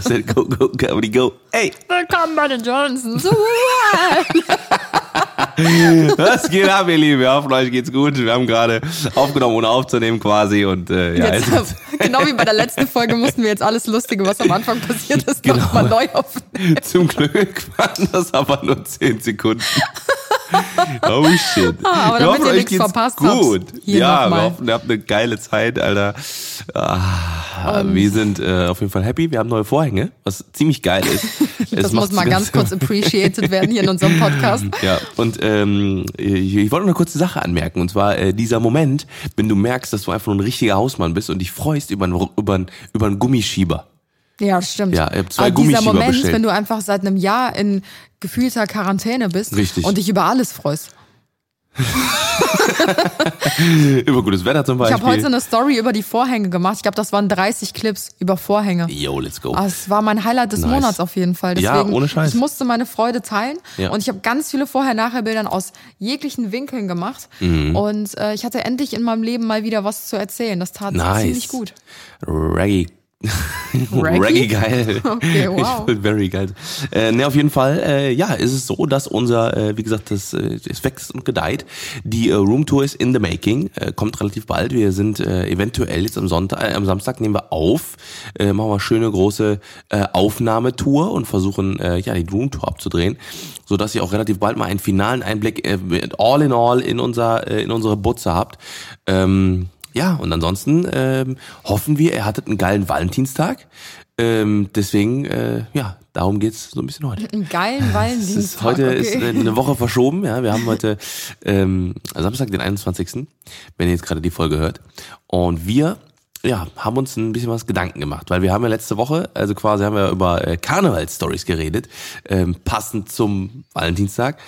said, go, go, comedy, go. Hey, Willkommen bei den Johnsons. was geht ab, ihr Lieben? Wir hoffen, euch geht's gut. Wir haben gerade aufgenommen, ohne aufzunehmen quasi. Und äh, ja, Jetzt, ist, genau wie bei der letzten Folge mussten wir jetzt alles Lustige, was am Anfang passiert ist, Genau. nochmal neu aufnehmen. zum Glück waren das aber nur 10 Sekunden. Oh shit. Ah, aber wir damit hoffen, ihr euch nichts geht's verpasst habt, gut. ja, wir hoffen, ihr habt eine geile Zeit, Alter. Ah, wir sind äh, auf jeden Fall happy. Wir haben neue Vorhänge, was ziemlich geil ist. Das muss mal ganz kurz appreciated werden hier in unserem Podcast. Ja, und ähm, ich, ich wollte noch eine kurze Sache anmerken. Und zwar äh, dieser Moment, wenn du merkst, dass du einfach nur ein richtiger Hausmann bist und dich freust über einen, über einen, über einen Gummischieber. Ja, stimmt. Ja, ich hab zwei Aber dieser Moment, bestellt. wenn du einfach seit einem Jahr in gefühlter Quarantäne bist Richtig. und dich über alles freust. Über gutes Wetter zum Ich Beispiel. habe heute eine Story über die Vorhänge gemacht. Ich glaube, das waren 30 Clips über Vorhänge. Yo, let's go. Ah, Es war mein Highlight des Nice. Monats auf jeden Fall. Ja, Deswegen, ohne Scheiß. Ich musste meine Freude teilen Ja. und ich habe ganz viele Vorher-Nachher-Bildern aus jeglichen Winkeln gemacht. Mhm. Und äh, ich hatte endlich in meinem Leben mal wieder was zu erzählen. Das tat Nice. ziemlich gut. Reggae. Reggae? Reggae geil. Okay, wow. Ich find very geil. Äh, ne, auf jeden Fall, äh, ja, ist es so, dass unser, äh, wie gesagt, das, äh, es wächst und gedeiht. Die äh, Roomtour ist in the making, äh, kommt relativ bald. Wir sind äh, eventuell jetzt am Sonntag, äh, am Samstag nehmen wir auf, äh, machen wir schöne große äh, Aufnahmetour und versuchen, äh, ja, die Roomtour abzudrehen, so dass ihr auch relativ bald mal einen finalen Einblick äh, all in all in unser, äh, in unsere Butze habt. Ähm, ja, und ansonsten ähm, hoffen wir, ihr hattet einen geilen Valentinstag. Ähm, deswegen, äh, ja, darum geht's so ein bisschen heute. Einen geilen ist, heute ist äh, eine Woche verschoben, ja. Wir haben heute ähm, Samstag, den 21., wenn ihr jetzt gerade die Folge hört. Und wir ja, haben uns ein bisschen was Gedanken gemacht, weil wir haben ja letzte Woche, also quasi haben wir über äh, Karnevalsstories geredet, ähm, passend zum Valentinstag.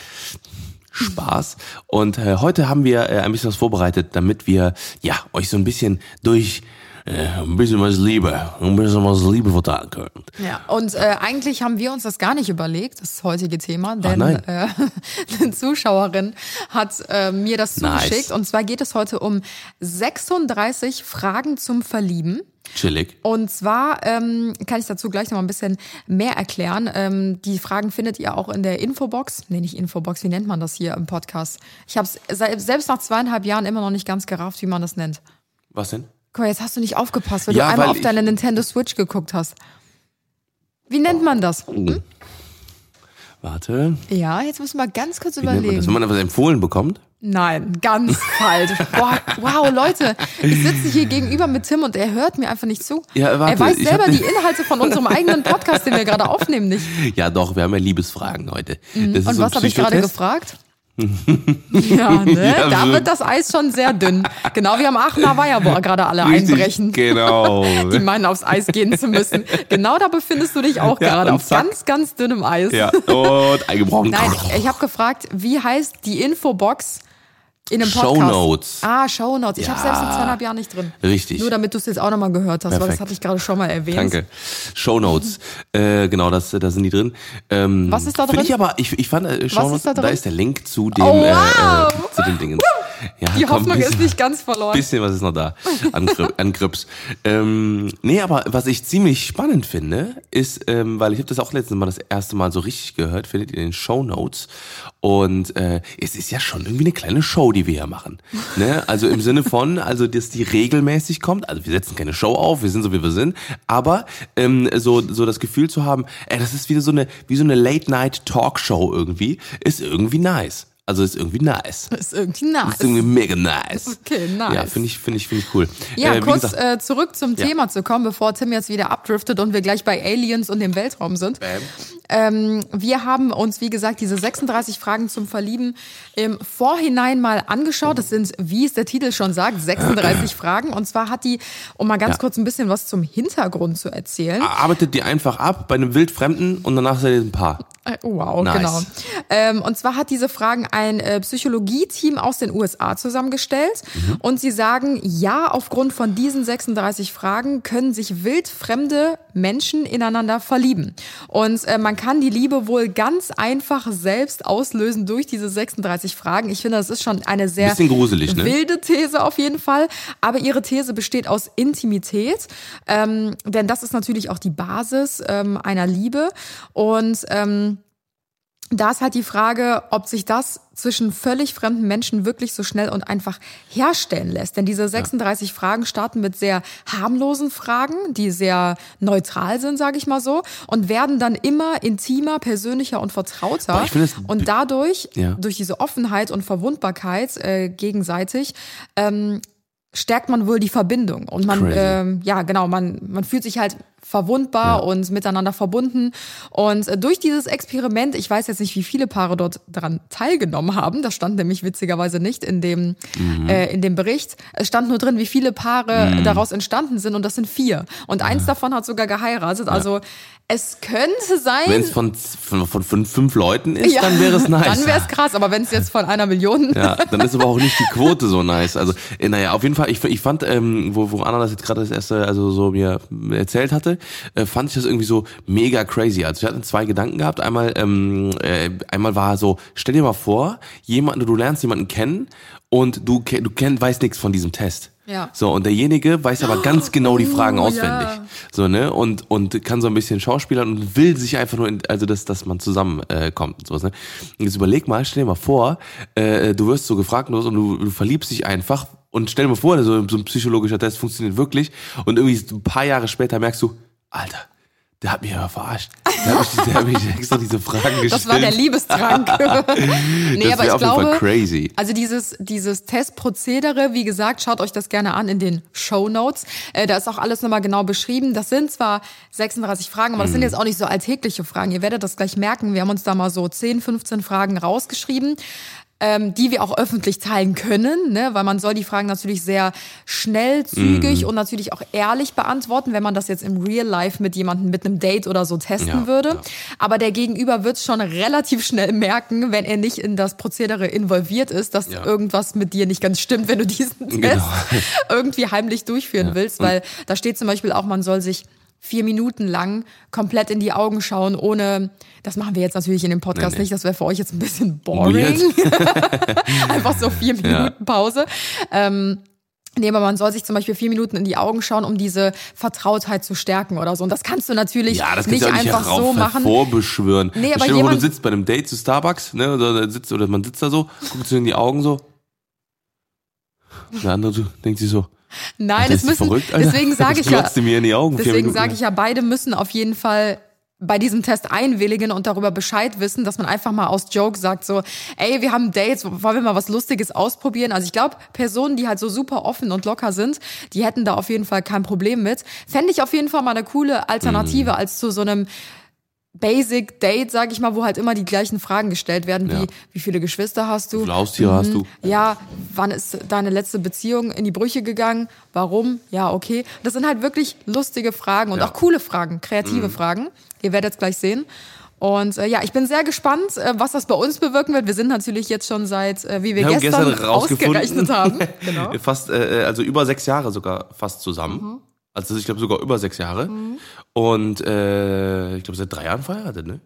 Spaß. Und äh, heute haben wir äh, ein bisschen was vorbereitet, damit wir ja euch so ein bisschen durch äh, ein bisschen was Liebe, ein bisschen was Liebe vertragen können. Ja, und äh, eigentlich haben wir uns das gar nicht überlegt, das heutige Thema, denn nein. äh, eine Zuschauerin hat äh, mir das Nice. zugeschickt. Und zwar geht es heute um 36 Fragen zum Verlieben. Chillig. Und zwar ähm, kann ich dazu gleich noch mal ein bisschen mehr erklären. Ähm, die Fragen findet ihr auch in der Infobox. Nee, nicht Infobox, wie nennt man das hier im Podcast? Ich habe es selbst nach zweieinhalb Jahren immer noch nicht ganz gerafft, wie man das nennt. Was denn? Guck mal, jetzt hast du nicht aufgepasst, weil Ja, du einmal weil auf deine Nintendo Switch geguckt hast. Wie nennt man das? Warte. Ja, jetzt müssen wir ganz kurz Wie überlegen. das? Wenn man etwas empfohlen bekommt? Nein, ganz falsch. Boah, wow, Leute, ich sitze hier gegenüber mit Tim und er hört mir einfach nicht zu. Ja, warte, er weiß selber die Inhalte von unserem eigenen Podcast, den wir gerade aufnehmen, nicht. Ja, doch, wir haben ja Liebesfragen heute. Mhm. Und so was habe ich gerade gefragt? Ja, ne? Ja, da so- wird das Eis schon sehr dünn. Genau wie am Aachener Weiher, wo gerade alle Richtig, einbrechen. Genau. Die meinen, aufs Eis gehen zu müssen. Genau da befindest du dich auch Ja, gerade, auf zack. ganz, ganz dünnem Eis. ja, und eingebrochen. Nein, ich habe gefragt, wie heißt die Infobox in einem Podcast? Shownotes. Ah, Shownotes. Ich habe Ja. selbst in zweieinhalb Jahren nicht drin. Richtig. Nur damit du es jetzt auch nochmal gehört hast, weil das Perfekt. hatte ich gerade schon mal erwähnt. Danke. Shownotes. äh, genau, das, da sind die drin. Ähm, Was ist da drin? ich aber, ich, ich fand, äh, Shownotes, da da, ist der Link zu dem, Oh, äh, wow. äh, zu den Dingen. Ja, Die komm, Hoffnung bisschen- ist nicht ganz verloren. bisschen was ist noch da an, an Grips. Ähm, nee, aber was ich ziemlich spannend finde, ist, ähm, weil ich habe das auch letztes Mal das erste Mal so richtig gehört, findet ihr in den Show Notes. Und äh, es ist ja schon irgendwie eine kleine Show, die wir hier machen. Ne? Also im Sinne von, also dass die regelmäßig kommt. Also wir setzen keine Show auf, wir sind so wie wir sind, aber ähm, so so das Gefühl zu haben, ey, das ist wieder so eine wie so eine Late Night Talkshow irgendwie, ist irgendwie nice. Also ist irgendwie nice. ist irgendwie nice. Ist irgendwie mega nice. Okay, nice. Ja, finde ich, finde ich, finde ich cool. Ja, Äh, kurz gesagt, äh, zurück zum Ja. Thema zu kommen, bevor Tim jetzt wieder abdriftet und wir gleich bei Aliens und dem Weltraum sind. Ähm, wir haben uns, wie gesagt, diese 36 Fragen zum Verlieben im Vorhinein mal angeschaut. Das sind, wie es der Titel schon sagt, 36 Fragen. Und zwar hat die, um mal ganz Ja. kurz ein bisschen was zum Hintergrund zu erzählen. arbeitet die einfach ab bei einem Wildfremden und danach seid ihr ein Paar. Äh, Wow, Nice. genau. Ähm, und zwar hat diese Fragen ein äh, Psychologie-Team aus den USA zusammengestellt. Mhm. Und sie sagen, ja, aufgrund von diesen 36 Fragen können sich wildfremde Menschen ineinander verlieben. Und äh, man kann die Liebe wohl ganz einfach selbst auslösen durch diese 36 Fragen. Ich finde, das ist schon eine sehr Bisschen gruselig, ne? wilde These auf jeden Fall. Aber ihre These besteht aus Intimität, ähm, denn das ist natürlich auch die Basis ähm, einer Liebe. Und ähm, da ist halt die Frage, ob sich das zwischen völlig fremden Menschen wirklich so schnell und einfach herstellen lässt. Denn diese 36 ja. Fragen starten mit sehr harmlosen Fragen, die sehr neutral sind, sage ich mal so, und werden dann immer intimer, persönlicher und vertrauter. Boah, und dadurch, ja. durch diese Offenheit und Verwundbarkeit äh, gegenseitig, ähm, stärkt man wohl die Verbindung. Und man, ähm, ja genau, man, man fühlt sich halt verwundbar ja. und miteinander verbunden. Und äh, durch dieses Experiment, ich weiß jetzt nicht, wie viele Paare dort daran teilgenommen haben, das stand nämlich witzigerweise nicht in dem, mhm. äh, in dem Bericht. Es stand nur drin, wie viele Paare mhm. daraus entstanden sind und das sind vier. Und eins ja. davon hat sogar geheiratet. Also es könnte sein. Wenn es von, von, von, von, fünf Leuten ist, ja, dann wäre es nice. Dann wäre es krass, aber wenn es jetzt von einer Million. Ja, dann ist aber auch nicht die Quote so nice. Also, äh, naja, auf jeden Fall, ich, ich fand, ähm, wo, wo Anna das jetzt gerade das erste, also so mir erzählt hatte, äh, fand ich das irgendwie so mega crazy. Also wir hatten zwei Gedanken gehabt. Einmal, ähm, äh, einmal war so, stell dir mal vor, jemanden, du lernst jemanden kennen und du, du kenn, weißt nichts von diesem Test. Ja. So, und derjenige weiß aber ganz genau die Fragen oh, auswendig. Ja. So, ne? Und, und kann so ein bisschen schauspielern und will sich einfach nur, in, also dass, dass man zusammenkommt äh, kommt und sowas, ne? Und jetzt überleg mal, stell dir mal vor, äh, du wirst so gefragt und du, du verliebst dich einfach und stell dir mal vor, so, so ein psychologischer Test funktioniert wirklich und irgendwie ein paar Jahre später merkst du, Alter, der hat mich aber verarscht. Der hat mich, der hat mich extra diese Fragen gestellt. Das war der Liebestrank. nee, das aber ich auf glaube, jeden Fall crazy. also dieses, dieses Testprozedere, wie gesagt, schaut euch das gerne an in den Show Notes. Äh, da ist auch alles nochmal genau beschrieben. Das sind zwar 36 Fragen, aber das sind mhm. jetzt auch nicht so alltägliche Fragen. Ihr werdet das gleich merken. Wir haben uns da mal so 10, 15 Fragen rausgeschrieben ähm, die wir auch öffentlich teilen können, ne? weil man soll die Fragen natürlich sehr schnell, zügig mm. und natürlich auch ehrlich beantworten, wenn man das jetzt im Real Life mit jemandem mit einem Date oder so testen ja, würde. Ja. Aber der Gegenüber wird schon relativ schnell merken, wenn er nicht in das Prozedere involviert ist, dass ja. irgendwas mit dir nicht ganz stimmt, wenn du diesen Test genau. irgendwie heimlich durchführen willst, weil da steht zum Beispiel auch, man soll sich vier Minuten lang komplett in die Augen schauen, ohne, das machen wir jetzt natürlich in dem Podcast nee, nee. nicht, das wäre für euch jetzt ein bisschen boring. Einfach so vier Minuten ja. Pause. Ähm, Nee, aber man soll sich zum Beispiel vier Minuten in die Augen schauen, um diese Vertrautheit zu stärken oder so. Und das kannst du natürlich ja, das nicht, nicht einfach so machen. Vorbeschwören. Nee, aber Stell jemand, vor, du sitzt bei einem Date zu Starbucks, ne, oder sitzt oder man sitzt da so, guckt sich in die Augen so. Der andere denkt sich so, Nein, es müssen. Verrückt, deswegen sage ich ja. Mir in die Augen, deswegen sage ich ja, beide müssen auf jeden Fall bei diesem Test einwilligen und darüber Bescheid wissen, dass man einfach mal aus Joke sagt so, ey, wir haben Dates, wollen wir mal was Lustiges ausprobieren? Also ich glaube, Personen, die halt so super offen und locker sind, die hätten da auf jeden Fall kein Problem mit. Fände ich auf jeden Fall mal eine coole Alternative mhm. als zu so einem Basic Date, sag ich mal, wo halt immer die gleichen Fragen gestellt werden, wie ja. wie viele Geschwister hast du? Wie viele Haustiere mhm. hast du? Ja, wann ist deine letzte Beziehung in die Brüche gegangen? Warum? Ja, okay. Das sind halt wirklich lustige Fragen und ja. auch coole Fragen, kreative mhm. Fragen. Ihr werdet es gleich sehen. Und äh, ja, ich bin sehr gespannt, äh, was das bei uns bewirken wird. Wir sind natürlich jetzt schon seit, äh, wie wir, wir gestern, gestern ausgerechnet haben. genau. Fast, äh, also über sechs Jahre sogar fast zusammen. Mhm. Also ich glaube sogar über sechs Jahre. Mhm. Und äh, ich glaube seit drei Jahren verheiratet, ne?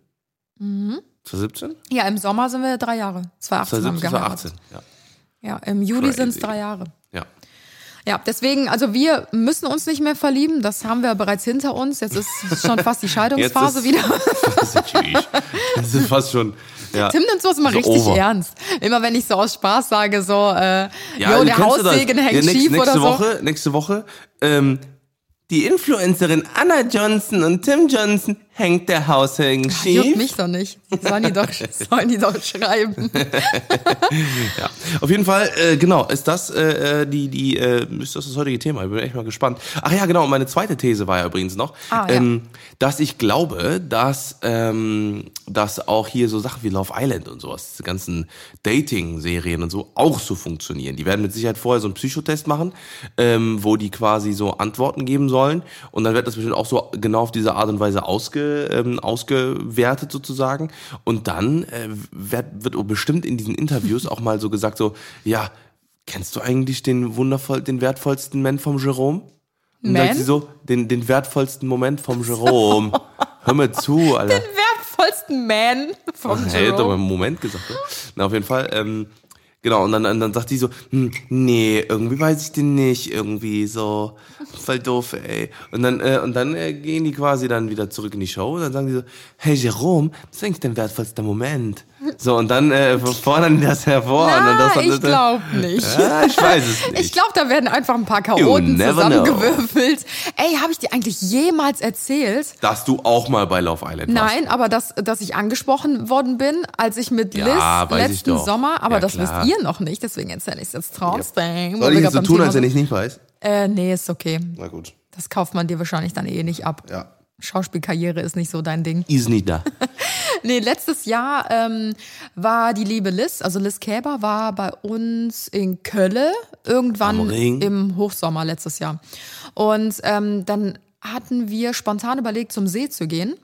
Mhm. 2017? Ja, im Sommer sind wir drei Jahre. 2018 2017, haben 2018, ja. Ja, im Juli sind es drei Jahre. Ja. Ja, deswegen, also wir müssen uns nicht mehr verlieben, das haben wir bereits hinter uns. Jetzt ist schon fast die Scheidungsphase wieder. das ist fast schon. Ja. Tim nimmt sowas immer so richtig over. ernst. Immer wenn ich so aus Spaß sage, so, äh, ja, jo, der Haussegen hängt ja, nächste, schief nächste oder Woche, Nächste Woche, ähm, die Influencerin Anna Johnson und Tim Johnson hängt der Haushängen schief. Juckt mich doch nicht. Sollen die doch, sollen die doch schreiben. ja, auf jeden Fall, äh, genau, ist das äh, äh, die, die, äh, ist das das heutige Thema. Ich bin echt mal gespannt. Ach ja, genau, meine zweite These war ja übrigens noch, ah, ähm, ja. dass ich glaube, dass, ähm, dass auch hier so Sachen wie Love Island und sowas, diese ganzen Dating-Serien und so auch so funktionieren. Die werden mit Sicherheit vorher so einen Psychotest machen, ähm, wo die quasi so Antworten geben sollen und dann wird das bestimmt auch so genau auf diese Art und Weise ausge ähm, ausgewertet sozusagen. Und dann äh, wird, wird bestimmt in diesen Interviews auch mal so gesagt, so, ja, kennst du eigentlich den wundervoll, den wertvollsten Moment vom Jerome? Und dann sagt sie so, den, den wertvollsten Moment vom Jerome. Hör mir zu, Alter. Den tollsten Man vom Hey, hat doch mal Jerome. einen Moment gesagt. Ne? Na, auf jeden Fall. Ähm, genau, und dann, und dann sagt die so, hm, nee, irgendwie weiß ich den nicht, irgendwie so, voll doof, ey. Und dann, äh, und dann äh, gehen die quasi dann wieder zurück in die Show und dann sagen die so, hey Jerome, was ist eigentlich dein wertvollster Moment? So, und dann äh, fordern die das hervor. und Na, das, ich glaube nicht. Ja, ich weiß es nicht. Ich glaube, da werden einfach ein paar Chaoten zusammengewürfelt. Ey, habe ich dir eigentlich jemals erzählt? Dass du auch mal bei Love Island warst. Nein, aber dass, dass ich angesprochen worden bin, als ich mit Liz Ja, letzten. Sommer, aber Ja, das klar. wisst ihr noch nicht, deswegen erzähle ich es jetzt trotzdem. Soll ich jetzt so tun, Thema als wenn ich nicht weiß? Äh, nee, ist okay. Na gut. Das kauft man dir wahrscheinlich dann eh nicht ab. Ja. Schauspielkarriere ist nicht so dein Ding. Ist nicht da. Nee, letztes Jahr ähm, war die liebe Liz, also Liz Käber, war bei uns in Kölle irgendwann im Hochsommer letztes Jahr. Und ähm, dann hatten wir spontan überlegt, zum See zu gehen.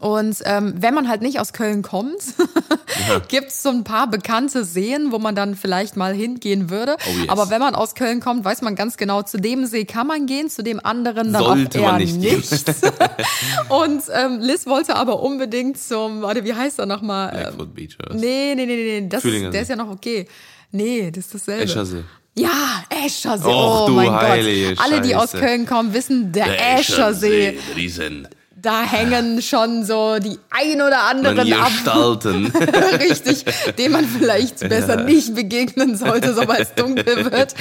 Und ähm, wenn man halt nicht aus Köln kommt, gibt's so ein paar bekannte Seen, wo man dann vielleicht mal hingehen würde. Oh yes. Aber wenn man aus Köln kommt, weiß man ganz genau, zu dem See kann man gehen, zu dem anderen dann Sollte auch eher man nicht gehen. nicht. Und ähm, Liz wollte aber unbedingt zum, warte, wie heißt er nochmal? Ähm, Blackfoot Beach oder was? nee, nee, nee, nee, nee, das, Fühlinger der See. ist ja noch okay. Nee, das ist dasselbe. Eschersee. Ja, Eschersee. Och, oh mein Gott. Alle, die aus. Köln kommen, wissen, der, Eschersee. Riesen. Da hängen schon so die ein oder anderen ab. Gestalten. Richtig, dem man vielleicht besser nicht begegnen sollte, sobald es dunkel wird.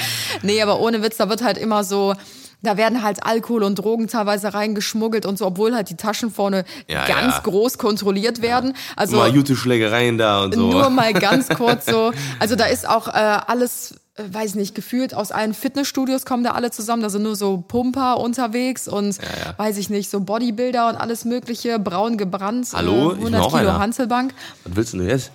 Nee, aber ohne Witz, da wird halt immer so, da werden halt Alkohol und Drogen teilweise reingeschmuggelt und so, obwohl halt die Taschen vorne Ja, ganz ja. groß kontrolliert werden. Also Mal gute Schlägereien da und so. nur mal ganz kurz so. Also da ist auch äh, alles, weiß nicht, gefühlt aus allen Fitnessstudios kommen da alle zusammen. Da sind nur so Pumper unterwegs und ja. weiß ich nicht, so Bodybuilder und alles Mögliche, braun gebrannt. Hallo? äh, Ich bin 100 auch Kilo einer. Hantelbank. Was willst du denn jetzt?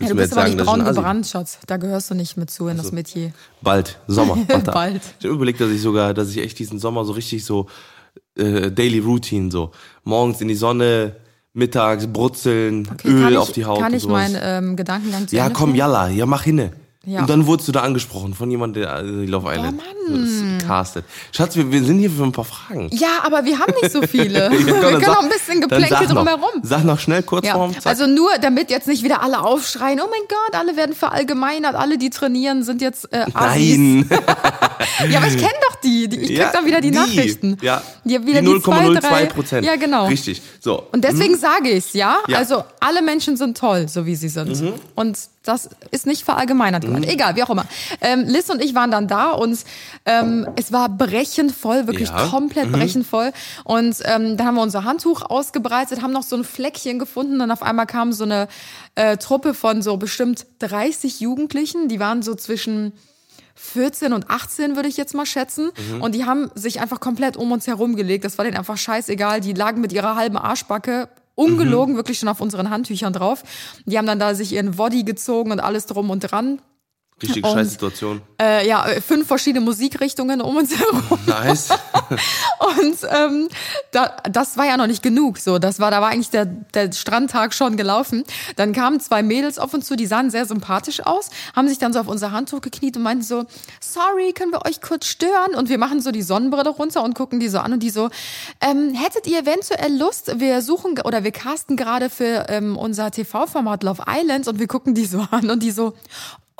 Ja, du bist aber nicht dass ich braun gebrannt, Schatz. Da gehörst du nicht mit zu in das Metier. Bald, Sommer. Bald. Ich habe überlegt, dass ich sogar, dass ich echt diesen Sommer so richtig so äh, Daily Routine so morgens in die Sonne, mittags brutzeln, Öl kann ich, auf die Haut Kann ich meinen ähm, Gedankengang zu ja, Ende komm, führen? yalla, ja mach hinne. Ja. Und dann wurdest du da angesprochen von jemandem, der äh, die Love Island Mann. das castet. Schatz, wir, wir sind hier für ein paar Fragen. Ja, aber wir haben nicht so viele. wir Ja, komm, dann können sag- auch ein bisschen Geplänkel drumherum. Sag noch schnell, kurz Ja, vorm Zack. also nur, damit jetzt nicht wieder alle aufschreien, oh mein Gott, alle werden verallgemeinert, alle, die trainieren, sind jetzt äh, Assis. Nein. Ja, aber ich kenne doch die, die ich krieg Ja, dann wieder die, die. Nachrichten. Ja, die, wieder die die zwei, 0,02 drei. Prozent. Ja, genau. Richtig. So. Und deswegen sage ich's, ja? Ja. Also alle Menschen sind toll, so wie sie sind. Mhm. Und das ist nicht verallgemeinert gemeint. Egal, wie auch immer. Ähm, Liz und ich waren dann da und ähm, es war brechend voll, wirklich Ja. Mhm. komplett brechend voll. Und ähm, dann haben wir unser Handtuch ausgebreitet, haben noch so ein Fleckchen gefunden. Und auf einmal kam so eine äh, Truppe von so bestimmt 30 Jugendlichen. Die waren so zwischen 14 und 18 würde ich jetzt mal schätzen. Und die haben sich einfach komplett um uns herum gelegt. Das war denen einfach scheißegal. Die lagen mit ihrer halben Arschbacke ungelogen wirklich schon auf unseren Handtüchern drauf. Die haben dann da sich ihren Body gezogen und alles drum und dran. Richtige und- Scheißsituation. Äh, ja, äh, fünf verschiedene Musikrichtungen um uns herum. Nice. Und ähm, da, das war ja noch nicht genug. So, das war, da war eigentlich der, der Strandtag schon gelaufen. Dann kamen zwei Mädels auf uns zu, die sahen sehr sympathisch aus, haben sich dann so auf unser Handtuch gekniet und meinten so, sorry, können wir euch kurz stören? Und wir machen so die Sonnenbrille runter und gucken die so an und die so, ähm, hättet ihr eventuell Lust, wir suchen oder wir casten gerade für ähm, unser TV-Format Love Island und wir gucken die so an und die so,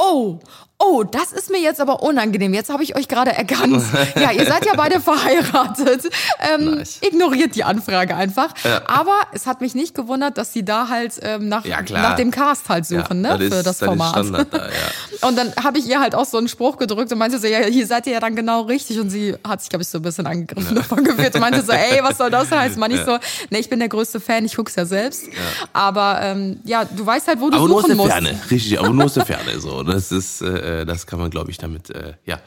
Oh, oh, das ist mir jetzt aber unangenehm. Jetzt habe ich euch gerade erkannt. Ja, ihr seid ja beide verheiratet. Ähm, Nice. Ignoriert die Anfrage einfach. Aber es hat mich nicht gewundert, dass sie da halt ähm, nach, Ja, nach dem Cast halt suchen, ja, ne, für das ist Format. Standard da, ja. Und dann habe ich ihr halt auch so einen Spruch gedrückt und meinte so, ja, hier seid ihr ja dann genau richtig. Und sie hat sich, glaube ich, so ein bisschen angegriffen davon gefühlt und meinte so, ey, was soll das heißen? Man ich so, ne, ich bin der größte Fan, ich guck's ja selbst. Aber ähm, ja, du weißt halt, wo du Aber nur aus suchen der musst. Ferne. Richtig, aber nur aus der Ferne. So, das ist, äh, das kann man, glaube ich, damit, äh, ja,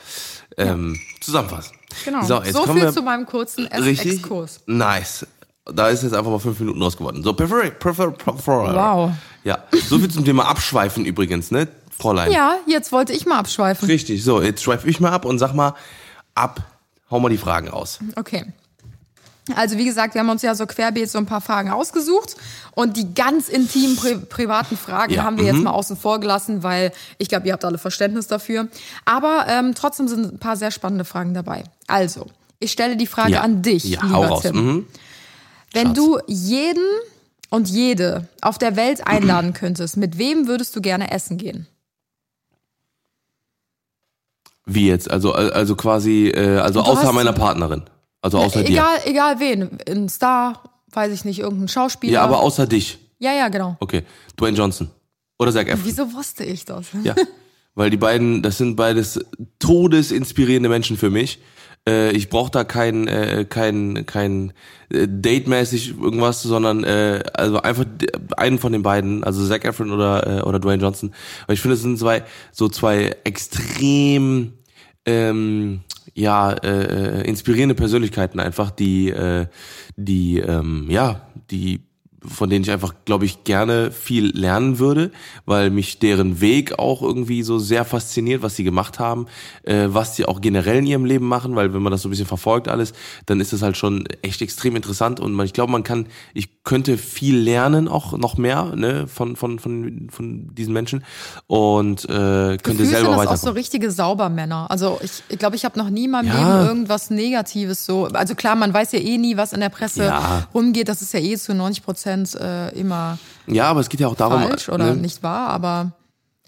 ähm, zusammenfassen. Genau. So, so viel zu meinem kurzen richtig. Exkurs. Nice. Da ist jetzt einfach mal fünf Minuten raus geworden. So, prefer, prefer, prefer. Wow. Ja, so viel zum Thema Abschweifen übrigens, ne, Fräulein? Ja, jetzt wollte ich mal abschweifen. Richtig, so, jetzt schweife ich mal ab und sag mal, ab, hau mal die Fragen raus. Okay. Also wie gesagt, wir haben uns ja so querbeet so ein paar Fragen ausgesucht und die ganz intimen pri privaten Fragen Ja, haben wir jetzt mal außen vor gelassen, weil ich glaube, ihr habt alle Verständnis dafür. Aber ähm, trotzdem sind ein paar sehr spannende Fragen dabei. Also, ich stelle die Frage Ja. an dich, Ja, lieber hau raus. Tim. Mhm. Wenn Schatz. du jeden und jede auf der Welt einladen könntest, mit wem würdest du gerne essen gehen? Wie jetzt? Also, also quasi, äh, also Du außer meiner Partnerin. Also außer dir. egal, egal wen. Ein Star, weiß ich nicht, irgendein Schauspieler. Ja, aber außer dich. ja, ja, genau. Okay. Dwayne Johnson. Oder Zac Efron. Wieso wusste ich das? Ja. Weil die beiden, das sind beides todesinspirierende Menschen für mich. Äh, ich brauche da kein, äh, kein, kein äh, Date-mäßig irgendwas, sondern äh, also einfach einen von den beiden, also Zac Efron oder, äh, oder Dwayne Johnson. Weil ich finde, es sind zwei, so zwei extrem ähm, ja, äh, äh, inspirierende Persönlichkeiten einfach, die, äh, die, ähm, ja, die von denen ich einfach, glaube ich, gerne viel lernen würde, weil mich deren Weg auch irgendwie so sehr fasziniert, was sie gemacht haben, äh, was sie auch generell in ihrem Leben machen, weil wenn man das so ein bisschen verfolgt alles, dann ist das halt schon echt extrem interessant und man, ich glaube, man kann, ich könnte viel lernen, auch noch mehr, ne, von von von von diesen Menschen und äh, könnte Gefühlt selber sind das auch so richtige Saubermänner. Also ich glaube, ich, glaub, ich habe noch nie in meinem Ja. Leben irgendwas Negatives so. Also klar, man weiß ja eh nie, was in der Presse Ja. rumgeht. Das ist ja eh zu 90 Prozent äh, immer ja, aber es geht ja auch darum, falsch oder ne, nicht wahr, aber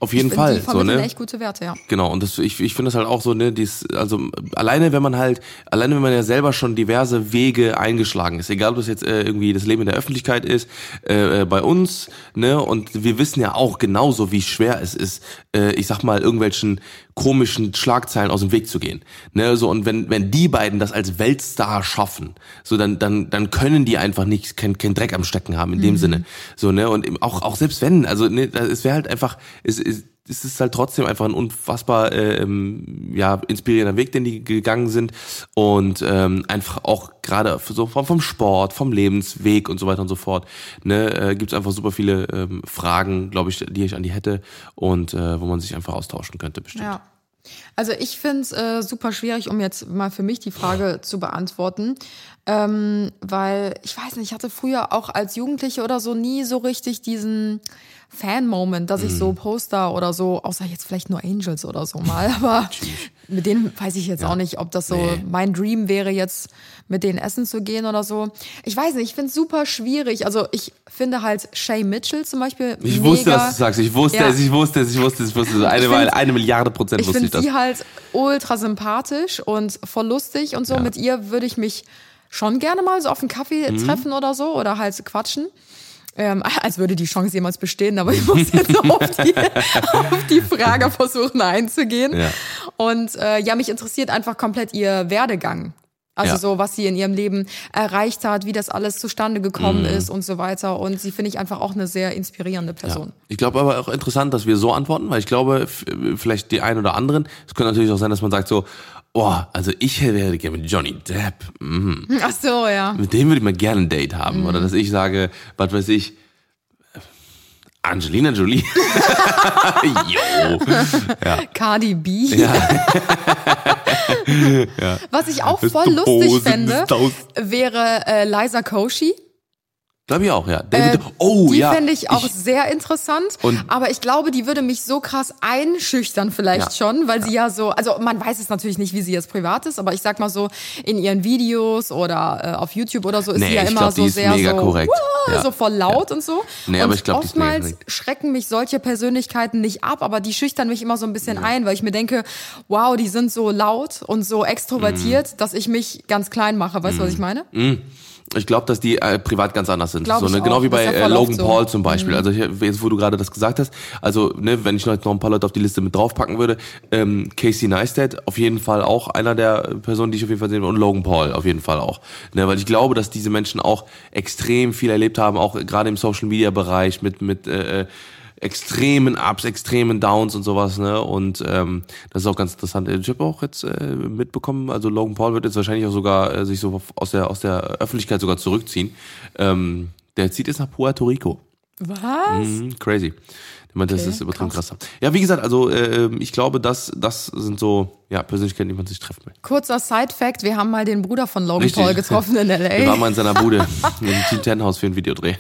auf jeden ich, Fall, die so ne. echt gute Werte, ja. Genau, und das, ich, ich finde das halt auch so, ne, dies, also alleine wenn man halt, alleine wenn man ja selber schon diverse Wege eingeschlagen ist, egal ob das jetzt äh, irgendwie das Leben in der Öffentlichkeit ist, äh, äh, bei uns, ne, und wir wissen ja auch genauso, wie schwer es ist, äh, ich sag mal, irgendwelchen komischen Schlagzeilen aus dem Weg zu gehen. Ne, so, und wenn, wenn die beiden das als Weltstar schaffen, so dann, dann, dann können die einfach nicht, kein, kein Dreck am Stecken haben in dem Sinne. So, ne, und auch, auch selbst wenn, also ne, es wäre halt einfach, es, es, ist halt trotzdem einfach ein unfassbar äh, ähm, ja inspirierender Weg, den die gegangen sind und ähm, einfach auch gerade so vom, vom Sport, vom Lebensweg und so weiter und so fort. Ne, äh, gibt es einfach super viele ähm, Fragen, glaube ich, die ich an die hätte und äh, wo man sich einfach austauschen könnte bestimmt. Ja. Also ich finde es äh, super schwierig, um jetzt mal für mich die Frage zu beantworten. Ähm, weil, ich weiß nicht, ich hatte früher auch als Jugendliche oder so nie so richtig diesen Fan-Moment, dass ich so Mhm. Poster oder so, außer jetzt vielleicht nur Angels oder so mal, aber mit denen weiß ich jetzt auch nicht, ob das so Nee. mein Dream wäre, jetzt mit denen essen zu gehen oder so. Ich weiß nicht, ich finde es super schwierig. Also ich finde halt Shay Mitchell zum Beispiel. Ich mega, wusste, dass du sagst. Ich wusste Ja. es, ich wusste es, ich wusste es, ich wusste es. Eine, Ich find- eine Milliarde Prozent ich wusste ich finde das. sie halt ultra sympathisch und voll lustig und so. Mit ihr würde ich mich schon gerne mal so auf einen Kaffee Mhm. treffen oder so oder halt quatschen. Ähm, als würde die Chance jemals bestehen, aber ich muss jetzt auf die, auf die Frage versuchen einzugehen. Ja. Und äh, ja, mich interessiert einfach komplett ihr Werdegang. Also Ja. so, was sie in ihrem Leben erreicht hat, wie das alles zustande gekommen Mhm. ist und so weiter. Und sie finde ich einfach auch eine sehr inspirierende Person. Ich glaube aber auch interessant, dass wir so antworten, weil ich glaube, vielleicht die einen oder anderen, es könnte natürlich auch sein, dass man sagt so, oh, also ich wäre gerne mit Johnny Depp, mhm. Ach so, ja. mit dem würde ich mal gerne ein Date haben. Mhm. Oder dass ich sage, was weiß ich, Angelina Jolie. jo. Cardi B. Was ich auch voll lustig Hose, fände, wäre äh, Liza Koshy. Glaube ich auch, ja. David, oh Äh, die ja. fände ich auch sehr interessant. Und- aber ich glaube, die würde mich so krass einschüchtern vielleicht Ja. schon, weil sie ja so, also man weiß es natürlich nicht, wie sie jetzt privat ist, aber ich sag mal so, in ihren Videos oder äh, auf YouTube oder so ist Nee, sie ja ich immer glaub, die so sehr mega so, korrekt. "Wow", Ja. so voll laut und so. Nee, und aber ich glaub, die ist mega oftmals schrecken mich solche Persönlichkeiten nicht ab, aber die schüchtern mich immer so ein bisschen ein, weil ich mir denke, wow, die sind so laut und so extrovertiert, Mhm. dass ich mich ganz klein mache. Weißt du, was ich meine? Ich glaube, dass die äh, privat ganz anders sind. Glaub so, ich ne? auch. Genau wie bei äh, Logan so. Paul zum Beispiel. Also hier, jetzt, wo du gerade das gesagt hast, also ne, wenn ich noch noch ein paar Leute auf die Liste mit draufpacken würde, ähm, Casey Neistat auf jeden Fall auch einer der Personen, die ich auf jeden Fall sehen will, und Logan Paul auf jeden Fall auch. Ne, weil ich glaube, dass diese Menschen auch extrem viel erlebt haben, auch gerade im Social Media Bereich mit mit äh, äh, extremen Ups, extremen Downs und sowas, ne? Und ähm, das ist auch ganz interessant. Ich habe auch jetzt äh, mitbekommen, also Logan Paul wird jetzt wahrscheinlich auch sogar äh, sich so aus der aus der Öffentlichkeit sogar zurückziehen. Ähm, der zieht jetzt nach Puerto Rico. Was? Mhm, crazy. Meinte, Okay, das ist übertrieben krass. krass. Ja, wie gesagt, also äh, ich glaube, das, das sind so ja, Persönlichkeiten, die man sich treffen will. Kurzer Side-Fact, wir haben mal den Bruder von Logan Richtig. Paul getroffen in Wir L.A. waren mal in seiner Bude im Team Ten House für ein Videodreh.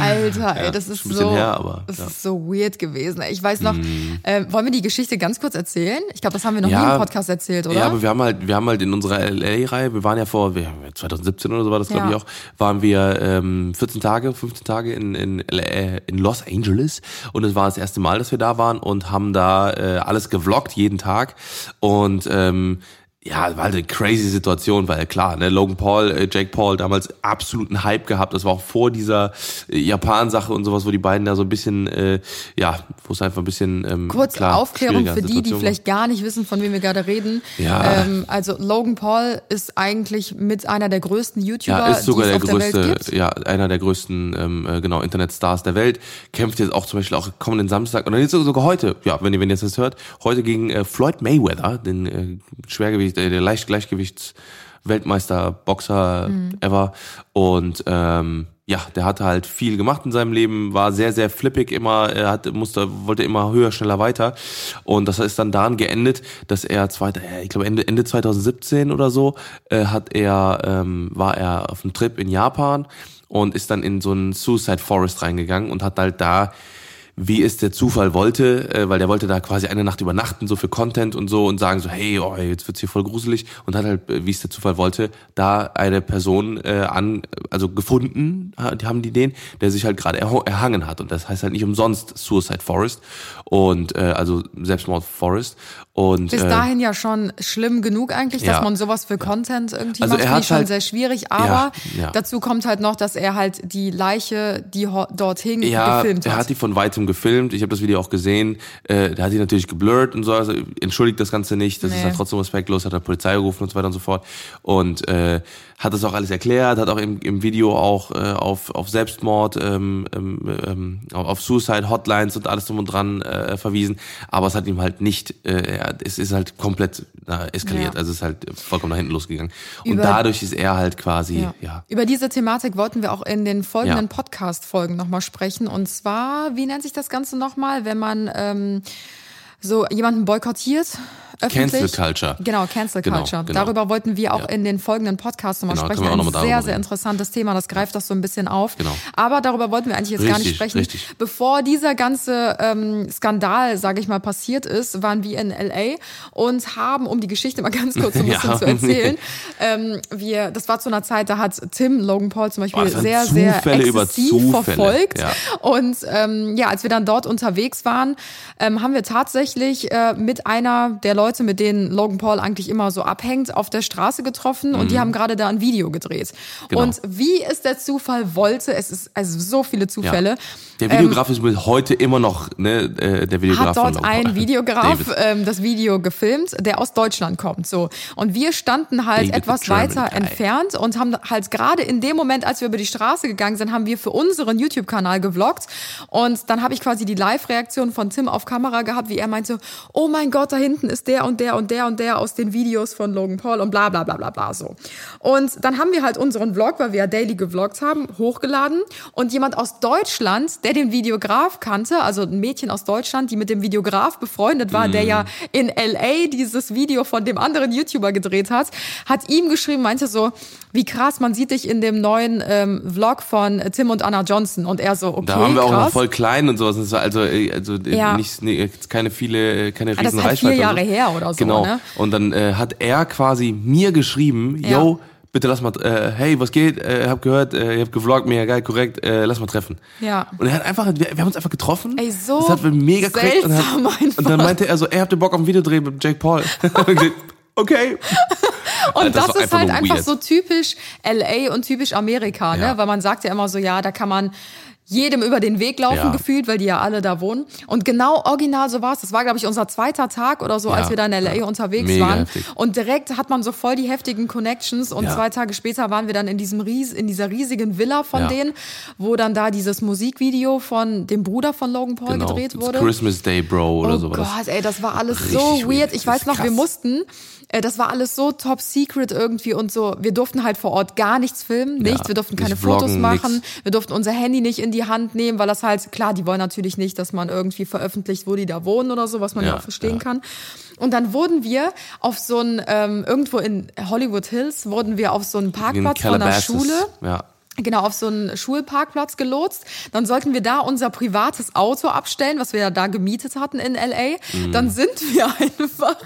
Alter, ey, Ja, das ist ein bisschen so, her, aber, das ja. Ist so weird gewesen. Ich weiß noch, äh, wollen wir die Geschichte ganz kurz erzählen? Ich glaube, das haben wir noch Ja. nie im Podcast erzählt, oder? Ja, aber wir haben halt, wir haben halt in unserer LA-Reihe, wir waren ja vor, wir, 2017 oder so war das, glaube Ja. ich auch, waren wir ähm, 14 Tage, 15 Tage in, in, LA, in Los Angeles und es war das erste Mal, dass wir da waren und haben da äh, alles gevloggt jeden Tag und ähm, ja, war halt eine crazy Situation, weil klar, ne, Logan Paul, äh, Jake Paul damals absoluten Hype gehabt. Das war auch vor dieser äh, Japan-Sache und sowas, wo die beiden da so ein bisschen, äh, ja, wo es einfach ein bisschen ähm, Kurz klar, Aufklärung für die, die Situation vielleicht gar nicht wissen, von wem wir gerade reden. Ja. Ähm, also Logan Paul ist eigentlich mit einer der größten YouTuber, Ja, ist sogar der der größte, gibt. ja, einer der größten, ähm, äh, genau, Internetstars der Welt. Kämpft jetzt auch zum Beispiel auch kommenden Samstag, oder jetzt sogar heute, ja, wenn ihr, wenn ihr das hört, heute gegen äh, Floyd Mayweather, den äh, Schwergewicht, äh, der Leicht Gleichgewichts Weltmeister, Boxer Mhm. ever. Und ähm, ja, der hatte halt viel gemacht in seinem Leben, war sehr, sehr flippig immer, er hat, musste, wollte immer höher, schneller weiter. Und das ist dann daran geendet, dass er zweiter, ich glaube Ende, Ende 2017 oder so, äh, hat er, ähm, war er auf einem Trip in Japan und ist dann in so einen Suicide Forest reingegangen und hat halt da wie es der Zufall wollte, äh, weil der wollte da quasi eine Nacht übernachten, so für Content und so und sagen so, hey, oh, jetzt wird's hier voll gruselig und hat halt, äh, wie es der Zufall wollte, da eine Person äh, an, also gefunden, haben die den, der sich halt gerade erhangen hat. Und das heißt halt nicht umsonst Suicide Forest und äh, also Selbstmord Forest und Bis äh, dahin ja schon schlimm genug eigentlich, dass ja. man sowas für Content irgendwie Also macht, er finde hat ich schon halt- sehr schwierig. Aber ja. dazu kommt halt noch, dass er halt die Leiche, die ho- dort hing, ja, gefilmt er hat. hat die von weitem gefilmt. Ich habe das Video auch gesehen. Äh, der hat die natürlich geblurrt und so. Also entschuldigt das Ganze nicht. Das Nee. ist halt trotzdem respektlos. Hat der Polizei gerufen und so weiter und so fort. Und äh, hat das auch alles erklärt. Hat auch im, im Video auch äh, auf, auf Selbstmord, ähm, ähm, ähm, auf Suicide Hotlines und alles drum und dran äh, verwiesen. Aber es hat ihm halt nicht. Äh, er- es ist halt komplett äh, eskaliert. Ja. Also es ist halt vollkommen nach hinten losgegangen. Und Über- dadurch ist er halt quasi Ja. ja Über diese Thematik wollten wir auch in den folgenden Ja. Podcast-Folgen nochmal sprechen. Und zwar, wie nennt sich das Ganze nochmal, wenn man ähm, so jemanden boykottiert? Öffentlich? Cancel Culture. Genau, Cancel Genau, Culture. genau. Darüber wollten wir auch Ja. in den folgenden Podcasts nochmal Genau, sprechen. noch Ein sehr, sehr reden. interessantes Thema. Das greift das so ein bisschen auf. Genau. Aber darüber wollten wir eigentlich jetzt gar nicht Richtig, sprechen. richtig. Bevor dieser ganze ähm, Skandal, sage ich mal, passiert ist, waren wir in LA und haben, um die Geschichte mal ganz kurz ein bisschen Ja. zu erzählen, ähm, wir, das war zu einer Zeit, da hat Tim Logan Paul zum Beispiel Boah, sehr, sehr Zufälle über exzessiv verfolgt. ja. Und ähm, ja, als wir dann dort unterwegs waren, ähm, haben wir tatsächlich äh, mit einer der Leute, mit denen Logan Paul eigentlich immer so abhängt, auf der Straße getroffen und die haben gerade da ein Video gedreht. Mhm. Genau. Und wie es der Zufall wollte, es ist also so viele Zufälle. Ja. Der Videograf ist bis heute immer noch ne, äh, der Videograf hat von dort Logan ein. Videograf ähm, das Video gefilmt, der aus Deutschland kommt. So und wir standen halt David etwas weiter guy. entfernt und haben halt gerade in dem Moment, als wir über die Straße gegangen sind, haben wir für unseren YouTube-Kanal gevloggt und dann habe ich quasi die Live-Reaktion von Tim auf Kamera gehabt, wie er meinte, oh mein Gott, da hinten ist der und der und der und der aus den Videos von Logan Paul und bla bla bla bla bla so. Und dann haben wir halt unseren Vlog, weil wir ja daily gevloggt haben, hochgeladen und jemand aus Deutschland, der den Videograf kannte, also ein Mädchen aus Deutschland, die mit dem Videograf befreundet war, der ja in LA dieses Video von dem anderen YouTuber gedreht hat, hat ihm geschrieben, meinte so, wie krass, man sieht dich in dem neuen ähm, Vlog von Tim und Anna Johnson und er so, okay, Da waren wir auch krass. noch voll klein und sowas. Das also äh, also äh, Ja. nicht nee, keine viele keine Ah, das riesen ist halt Reichweite. vier Jahre so. her oder so, Genau. ne? Und dann äh, hat er quasi mir geschrieben, Ja. yo, bitte lass mal, äh, hey, was geht? Äh, hab gehört, äh, ihr habt gevloggt, mega geil, korrekt, äh, lass mal treffen. Ja. Und er hat einfach, wir, wir haben uns einfach getroffen. Ey, so Das hat mir mega korrekt. Und, hat, und dann meinte er so, ey, habt ihr Bock auf ein Videodreh mit Jake Paul? Und ich gesagt, okay. Und Das das, war ist einfach halt einfach weird. so typisch LA und typisch Amerika, ne? Ja. Weil man sagt ja immer so, ja, da kann man jedem über den Weg laufen Ja. gefühlt, weil die ja alle da wohnen. Und genau original so war's. Das war, glaube ich, unser zweiter Tag oder so, Ja, als wir da in LA ja. unterwegs Mega waren. heftig. Und direkt hat man so voll die heftigen Connections. Und zwei Tage später waren wir dann in diesem ries in dieser riesigen Villa von denen, wo dann da dieses Musikvideo von dem Bruder von Logan Paul Genau. gedreht It's wurde. Christmas Day, Bro, oder oh so war das. Gott, ey, das war alles Richtig so weird. weird. Ich weiß noch, wir krass. mussten, äh, das war alles so top secret irgendwie und so. Wir durften halt vor Ort gar nichts filmen, nichts. wir durften keine Fotos vloggen, machen. nix. Wir durften unser Handy nicht in die Hand nehmen, weil das halt, klar, die wollen natürlich nicht, dass man irgendwie veröffentlicht, wo die da wohnen oder so, was man ja, ja auch verstehen ja. kann. Und dann wurden wir auf so ein, ähm, irgendwo in Hollywood Hills, wurden wir auf so einen Parkplatz von der Schule. Ja genau auf so einen Schulparkplatz gelotst. Dann sollten wir da unser privates Auto abstellen, was wir ja da gemietet hatten in LA. Mhm. Dann sind wir einfach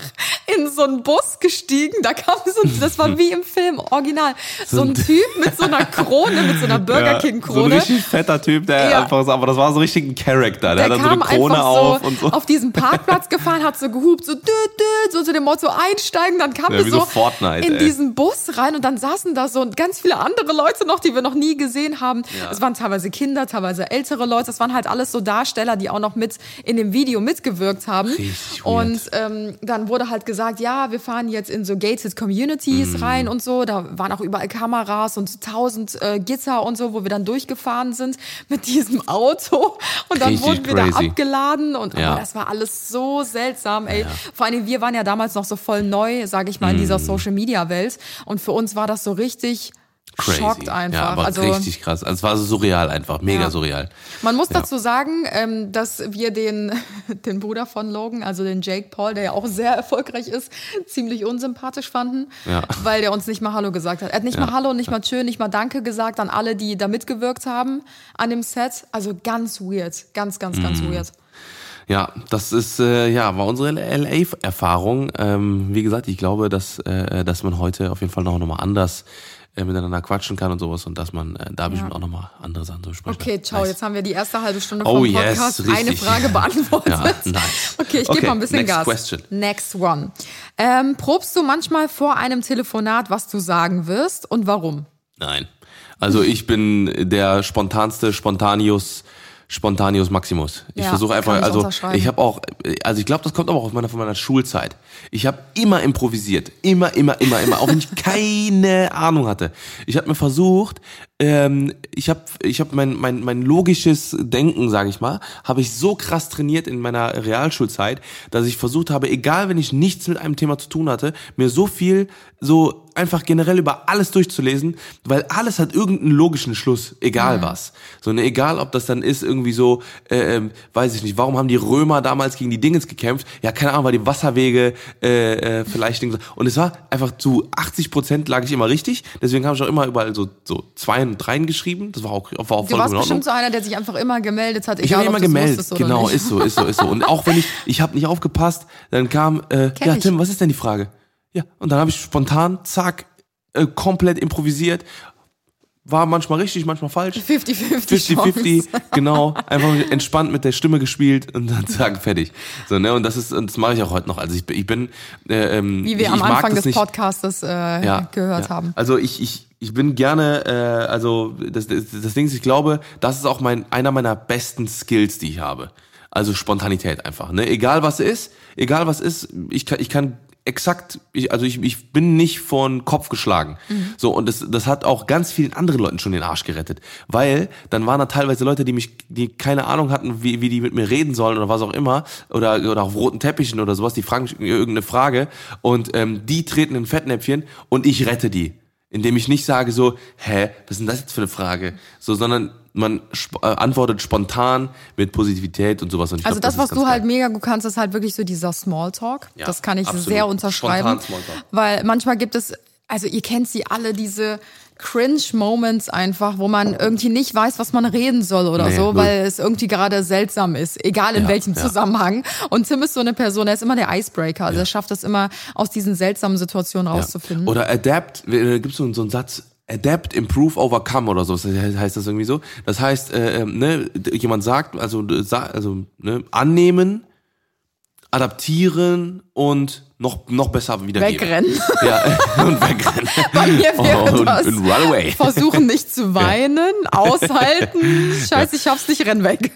in so einen Bus gestiegen. Da kam so, das war wie im Film, original. So ein Typ mit so einer Krone, mit so einer Burger King Krone. So ein richtig fetter Typ, der ja. einfach, aber das war so richtig ein Charakter. Der, der hat dann so eine Krone auf und so. Auf diesen Parkplatz gefahren, hat so gehupt, so dü, dü, so zu dem Motto einsteigen. Dann kamen ja, wir so, so in ey. diesen Bus rein und dann saßen da so ganz viele andere Leute noch, die wir noch nie gesehen haben. Ja. Es waren teilweise Kinder, teilweise ältere Leute. Es waren halt alles so Darsteller, die auch noch mit in dem Video mitgewirkt haben. Richtig und ähm, dann wurde halt gesagt, ja, wir fahren jetzt in so gated Communities mm. rein und so. Da waren auch überall Kameras und tausend äh, Gitter und so, wo wir dann durchgefahren sind mit diesem Auto. Und dann Richtig wurden wir crazy. da abgeladen und ja. oh, das war alles so seltsam, ey. Ja. Vor allem, wir waren ja damals noch so voll neu, sage ich mal, in dieser mm. Social Media Welt. Und für uns war das so richtig Crazy. schockt einfach. Ja, aber also, richtig krass. Also es war so surreal einfach, mega ja. surreal. Man muss ja. dazu sagen, ähm, dass wir den, den Bruder von Logan, also den Jake Paul, der ja auch sehr erfolgreich ist, ziemlich unsympathisch fanden, ja. weil der uns nicht mal Hallo gesagt hat. Er hat nicht mal Hallo, nicht mal Tschö, nicht mal Danke gesagt an alle, die da mitgewirkt haben an dem Set. Also ganz weird, ganz, ganz, ganz mm. weird. Ja, das ist äh, ja war unsere LA-Erfahrung. Ähm, wie gesagt, ich glaube, dass äh, dass man heute auf jeden Fall noch mal anders äh, miteinander quatschen kann und sowas und dass man äh, da bestimmt ja. auch nochmal andere Sachen zu sprechen Okay, ciao, nice. jetzt haben wir die erste halbe Stunde oh, vom Podcast yes, eine Frage beantwortet. ja, nice. Okay, ich okay, gebe mal ein bisschen next Gas. Question. Next one. Ähm, probst du manchmal vor einem Telefonat, was du sagen wirst und warum? Nein. Also ich bin der spontanste Spontanius Spontanius Maximus. Ich ja, versuche einfach, also ich habe auch, also ich glaube, das kommt aber auch aus meiner, von meiner Schulzeit. Ich habe immer improvisiert, immer, immer, immer, immer, auch wenn ich keine Ahnung hatte. Ich habe mir versucht, ähm, ich habe ich hab mein, mein, mein logisches Denken, sage ich mal, habe ich so krass trainiert in meiner Realschulzeit, dass ich versucht habe, egal wenn ich nichts mit einem Thema zu tun hatte, mir so viel so einfach generell über alles durchzulesen, weil alles hat irgendeinen logischen Schluss, egal mhm. was. So ne, egal ob das dann ist irgendwie so, äh, ähm, weiß ich nicht, warum haben die Römer damals gegen die Dingens gekämpft? Ja, keine Ahnung, weil die Wasserwege äh, äh, vielleicht und es war einfach zu 80 Prozent lag ich immer richtig, deswegen habe ich auch immer überall so so zwei und dreien geschrieben. Das war auch war auch voll Du warst bestimmt so einer, der sich einfach immer gemeldet hat. Ich habe immer gemeldet, genau, ist so, ist so, ist so. Und auch wenn ich ich habe nicht aufgepasst, dann kam äh, ja Tim, was ist denn die Frage? Ja, und dann habe ich spontan, zack, äh, komplett improvisiert. War manchmal richtig, manchmal falsch. 50-50. 50-50, genau. Einfach entspannt mit der Stimme gespielt und dann zack, fertig. So, ne? Und das ist, das mache ich auch heute noch. Also ich, ich bin. Äh, ähm, Wie wir ich, am Anfang des Podcastes äh, ja, gehört ja. haben. Also ich, ich, ich bin gerne, äh, also das, das, das Ding ist, ich glaube, das ist auch mein einer meiner besten Skills, die ich habe. Also Spontanität einfach. Ne? Egal was ist, egal was ist, ich kann, ich kann exakt, ich, also ich, ich bin nicht von Kopf geschlagen. Mhm. So, und das, das hat auch ganz vielen anderen Leuten schon den Arsch gerettet. Weil dann waren da teilweise Leute, die mich, die keine Ahnung hatten, wie, wie die mit mir reden sollen oder was auch immer, oder, oder auf roten Teppichen oder sowas, die fragen mich irgendeine Frage und ähm, die treten in Fettnäpfchen und ich rette die. Indem ich nicht sage so, hä, was ist denn das jetzt für eine Frage? So, sondern man sp äh, antwortet spontan mit Positivität und sowas. Und also glaub, das, das was du halt mega gut kannst, ist halt wirklich so dieser Smalltalk. Ja, das kann ich absolut. sehr unterschreiben. Weil manchmal gibt es, also ihr kennt sie alle, diese Cringe-Moments einfach, wo man irgendwie nicht weiß, was man reden soll oder nee, so, weil es irgendwie gerade seltsam ist, egal in ja, welchem ja. Zusammenhang. Und Tim ist so eine Person, er ist immer der Icebreaker, also er schafft es immer, aus diesen seltsamen Situationen rauszufinden. Oder Adapt, äh, gibt es so, so einen Satz, Adapt, Improve, Overcome oder so heißt das irgendwie so. Das heißt, äh, ähm, ne, jemand sagt, also, also ne, annehmen, adaptieren und noch, noch besser wieder Wegrennen. Ja, und wegrennen. Bei mir wäre oh, das und, run away. versuchen nicht zu weinen, aushalten. Scheiße, ich hab's nicht, renn weg.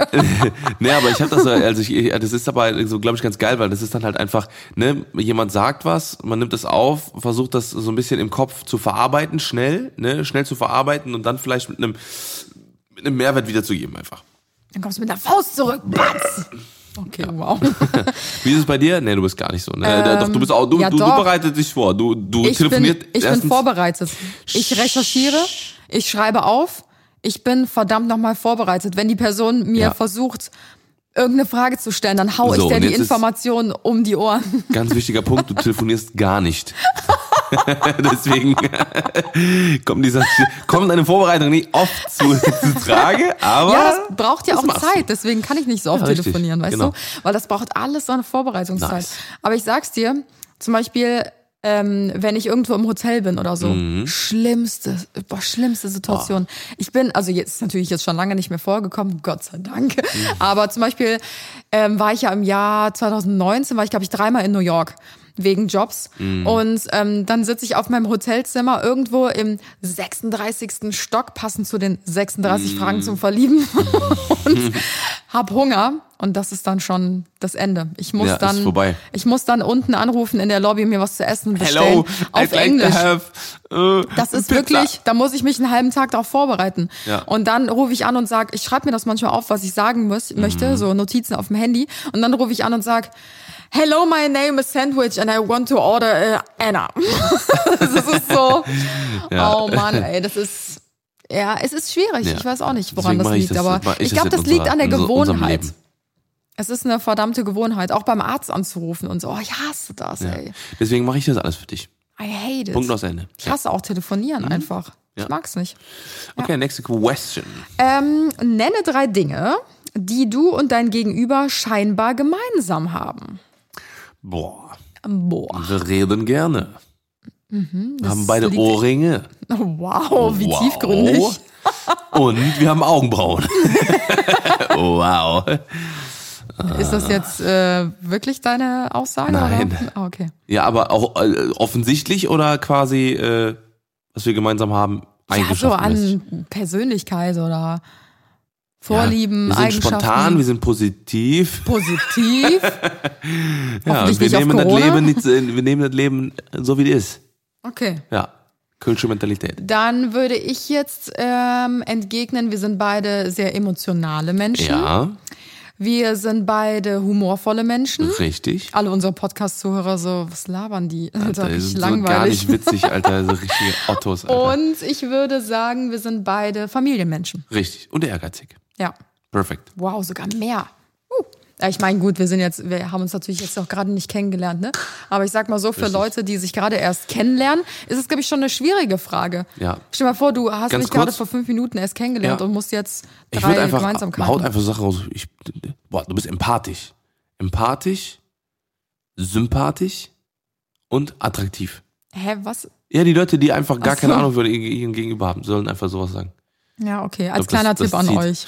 nee, aber ich habe das, also ich, das ist aber so, glaube ich, ganz geil, weil das ist dann halt einfach, ne, jemand sagt was, man nimmt es auf, versucht das so ein bisschen im Kopf zu verarbeiten, schnell, ne, schnell zu verarbeiten und dann vielleicht mit einem, mit einem Mehrwert wiederzugeben einfach. Dann kommst du mit der Faust zurück, Batz. Okay, wow. Wie ist es bei dir? Nee, du bist gar nicht so. Ne? Ähm, doch, du bist auch, du, ja, du, du, bereitest dich vor. Du, du ich telefonierst. Bin, ich bin vorbereitet. Ich recherchiere, ich schreibe auf, Ich bin verdammt nochmal vorbereitet. Wenn die Person mir Ja. versucht, irgendeine Frage zu stellen, dann hau So, ich und die Informationen um die Ohren. Ganz wichtiger Punkt, du telefonierst gar nicht. Deswegen kommt dieser, kommt eine Vorbereitung nicht oft zu, zu Trage, aber Ja, das braucht ja das auch machst du. Zeit, deswegen kann ich nicht so oft Ja, richtig. telefonieren, weißt Genau. du? Weil das braucht alles so eine Vorbereitungszeit. Nice. Aber ich sag's dir, zum Beispiel, ähm, wenn ich irgendwo im Hotel bin oder so, Mhm. schlimmste, boah, schlimmste Situation. Ich bin, also jetzt ist natürlich jetzt schon lange nicht mehr vorgekommen, Gott sei Dank. Mhm. Aber zum Beispiel ähm, war ich ja im Jahr 2019, war ich glaube ich dreimal in New York wegen Jobs. Mhm. Und ähm, dann sitze ich auf meinem Hotelzimmer irgendwo im 36. Stock, passend zu den 36 Fragen Mhm. zum Verlieben und hab Hunger. Und das ist dann schon das Ende. Ich muss Ja, dann, ich muss dann unten anrufen in der Lobby mir was zu essen bestellen Hello, auf I'd like Englisch. to have, uh, Das ist Pizza. wirklich, da muss ich mich einen halben Tag darauf vorbereiten. Ja. Und dann rufe ich an und sage, ich schreibe mir das manchmal auf, was ich sagen muss, Mhm. möchte, so Notizen auf dem Handy. Und dann rufe ich an und sage, Hello, my name is Sandwich and I want to order uh, Anna. das ist so, Ja. oh Mann, ey, das ist, ja, es ist schwierig. Ja. Ich weiß auch nicht, woran Deswegen das liegt, das- aber ich ich glaube, das liegt unserer- an der Gewohnheit. Es ist eine verdammte Gewohnheit, auch beim Arzt anzurufen und so. Oh, ich hasse das, ey. Deswegen mache ich das alles für dich. I hate it. Punkt aus Ende. Ich hasse auch telefonieren einfach. Ich Ja. mag's nicht. Okay, next question. Ähm, nenne drei Dinge, die du und dein Gegenüber scheinbar gemeinsam haben. Boah, Boah. wir reden gerne. wir haben beide Ohrringe. Wow, wie Wow. tiefgründig. Und wir haben Augenbrauen. wow. Ist das jetzt äh, wirklich deine Aussage? Nein. Ah, okay. Ja, aber auch äh, offensichtlich oder quasi, äh, was wir gemeinsam haben, Ja, so an Persönlichkeit oder Vorlieben, wir sind Eigenschaften. spontan, wir sind positiv. positiv. Ja, wir nehmen, das. Leben nicht, äh, wir nehmen das Leben so wie es ist. Okay. Ja, Kölsche Mentalität. Dann würde ich jetzt ähm, entgegnen, wir sind beide sehr emotionale Menschen. Ja, Wir sind beide humorvolle Menschen. richtig. Alle unsere Podcast-Zuhörer so, was labern die? Alter, Alter, sind so gar langweilig. nicht witzig, Alter. So richtige Ottos, Alter. Und ich würde sagen, wir sind beide Familienmenschen. Richtig. Und ehrgeizig. Ja. Perfekt. Wow, sogar mehr. Uh. Ja, ich meine, gut, wir sind jetzt, wir haben uns natürlich jetzt auch gerade nicht kennengelernt, ne? Aber ich sag mal so, für Richtig. Leute, die sich gerade erst kennenlernen, ist es, glaube ich, schon eine schwierige Frage. Ja. Stell dir mal vor, du hast Ganz mich gerade vor fünf Minuten erst kennengelernt Ja. und musst jetzt Ich drei würde einfach, Gemeinsamkeiten. haut einfach so Sachen raus. Ich, boah, du bist empathisch. Empathisch, sympathisch und attraktiv. Hä, was? Ja, die Leute, die einfach gar Ach keine so. Ahnung für ihren Gegenüber haben, sollen einfach sowas sagen. Ja, okay, als glaub, das- kleiner das Tipp an zieht. euch.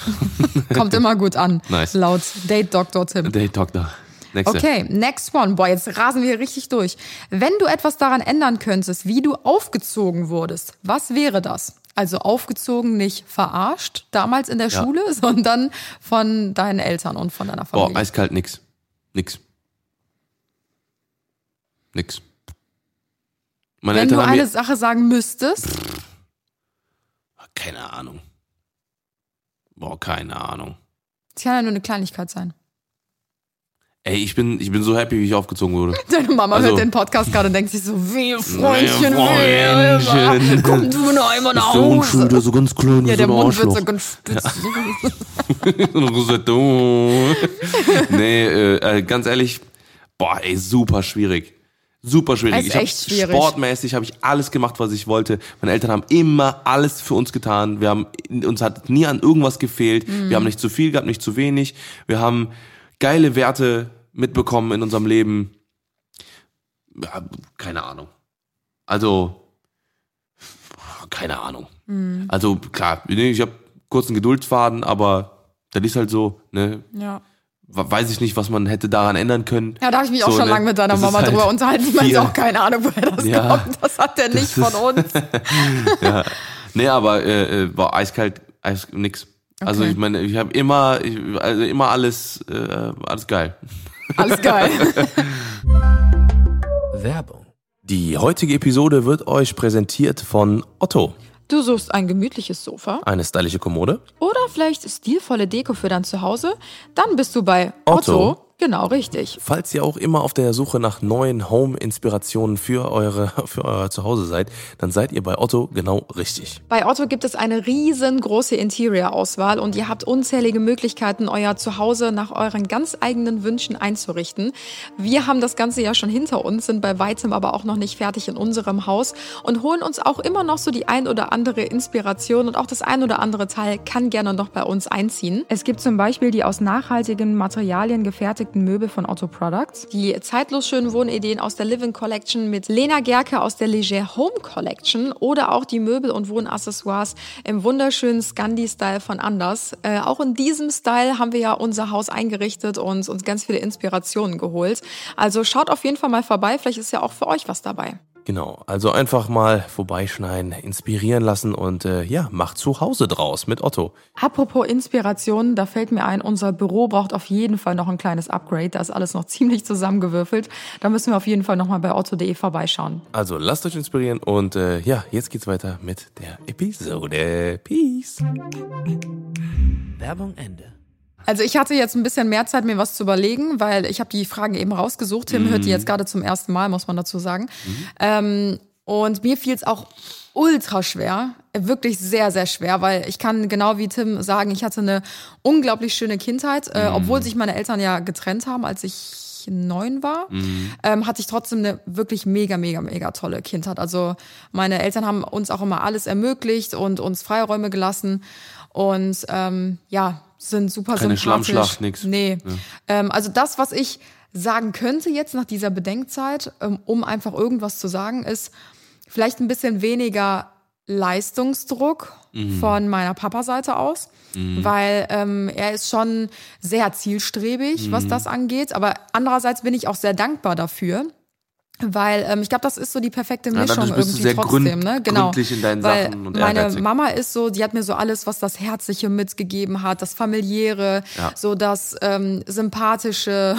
Kommt immer gut an. Nice. Laut Date Dr. Tim. Date da. Nächste. Okay, next one. Boah, jetzt rasen wir richtig durch. Wenn du etwas daran ändern könntest, wie du aufgezogen wurdest, was wäre das? Also aufgezogen, nicht verarscht, damals in der Ja. Schule, sondern von deinen Eltern und von deiner Boah, Familie. eiskalt nix. Nix. Nix. Meine Wenn du Eltern haben eine Sache sagen müsstest, keine Ahnung. Boah, keine Ahnung. es kann ja nur eine Kleinigkeit sein. Ey, ich bin, ich bin so happy, wie ich aufgezogen wurde. Deine Mama Also- hört den Podcast gerade und denkt sich so, wie Freundchen, Freundchen. Wilma, komm du noch einmal nach So ein Hause. Schulter, so ganz klein, Ja, so der Mund wird Arschloch. so ganz spitz. Rosette. nee, äh, äh, ganz ehrlich, boah, ey, super schwierig. Super schwierig. Ich hab schwierig. Sportmäßig habe ich alles gemacht, was ich wollte. Meine Eltern haben immer alles für uns getan. Wir haben uns hat nie an irgendwas gefehlt. Mhm. Wir haben nicht zu viel gehabt, nicht zu wenig. Wir haben geile Werte mitbekommen in unserem Leben. Ja, keine Ahnung. Also keine Ahnung. Mhm. Also klar, ich habe kurzen Geduldsfaden, aber das ist halt so, ne? Ja. Weiß ich nicht, was man hätte daran ändern können. Ja, da habe ich mich auch So, schon ne? lange mit deiner Das Mama halt drüber unterhalten. Die meint viel- auch keine Ahnung, woher das Ja. kommt. Das hat der nicht von uns. Nee, aber äh, äh, war eiskalt, eis, nix. Also Okay. ich meine, ich habe immer, ich, also immer alles, äh, alles geil. Alles geil. Werbung. Die heutige Episode wird euch präsentiert von Otto. Du suchst ein gemütliches Sofa Eine stylische Kommode. oder vielleicht stilvolle Deko für dein Zuhause? Dann bist du bei Otto. Otto. Genau, richtig. Falls ihr auch immer auf der Suche nach neuen Home-Inspirationen für eure für euer Zuhause seid, dann seid ihr bei Otto genau richtig. Bei Otto gibt es eine riesengroße Interior-Auswahl und ihr habt unzählige Möglichkeiten, euer Zuhause nach euren ganz eigenen Wünschen einzurichten. Wir haben das Ganze ja schon hinter uns, sind bei weitem aber auch noch nicht fertig in unserem Haus und holen uns auch immer noch so die ein oder andere Inspiration und auch das ein oder andere Teil kann gerne noch bei uns einziehen. Es gibt zum Beispiel die aus nachhaltigen Materialien gefertigten gefertigten Möbel von Otto Products, die zeitlos schönen Wohnideen aus der Living Collection mit Lena Gerke aus der Leger Home Collection oder auch die Möbel- und Wohnaccessoires im wunderschönen Scandi-Style von Anders. Äh, auch in diesem Style haben wir ja unser Haus eingerichtet und uns ganz viele Inspirationen geholt. Also schaut auf jeden Fall mal vorbei, vielleicht ist ja auch für euch was dabei. Genau, also einfach mal vorbeischneiden, inspirieren lassen und äh, ja, macht zu Hause draus mit Otto. Apropos Inspiration, da fällt mir ein, unser Büro braucht auf jeden Fall noch ein kleines Upgrade. Da ist alles noch ziemlich zusammengewürfelt. Da müssen wir auf jeden Fall nochmal bei otto.de vorbeischauen. Also lasst euch inspirieren und äh, ja, jetzt geht's weiter mit der Episode. Peace. Werbung Ende. Also ich hatte jetzt ein bisschen mehr Zeit, mir was zu überlegen, weil ich habe die Fragen eben rausgesucht. Tim mhm. hört die jetzt gerade zum ersten Mal, muss man dazu sagen. Mhm. Ähm, und mir fiel es auch ultra schwer, wirklich sehr, sehr schwer, weil ich kann genau wie Tim sagen, ich hatte eine unglaublich schöne Kindheit, äh, mhm. obwohl sich meine Eltern ja getrennt haben, als ich neun war, mhm. ähm, hatte ich trotzdem eine wirklich mega, mega, mega tolle Kindheit. Also meine Eltern haben uns auch immer alles ermöglicht und uns Freiräume gelassen. Und ähm, ja, sind super Keine sympathisch. Schlammschlacht, nix. Nee. Ja. Ähm, also das, was ich sagen könnte jetzt nach dieser Bedenkzeit, ähm, um einfach irgendwas zu sagen, ist vielleicht ein bisschen weniger Leistungsdruck mhm. von meiner Papa-Seite aus, mhm. weil ähm, er ist schon sehr zielstrebig, mhm. was das angeht. Aber andererseits bin ich auch sehr dankbar dafür, weil ähm, ich glaube, das ist so die perfekte Mischung ja, irgendwie trotzdem, gründ, ne? Genau. in deinen Weil Sachen und meine ehrgeizig. Mama ist so, die hat mir so alles, was das Herzliche mitgegeben hat, das familiäre, Ja. so das ähm, sympathische.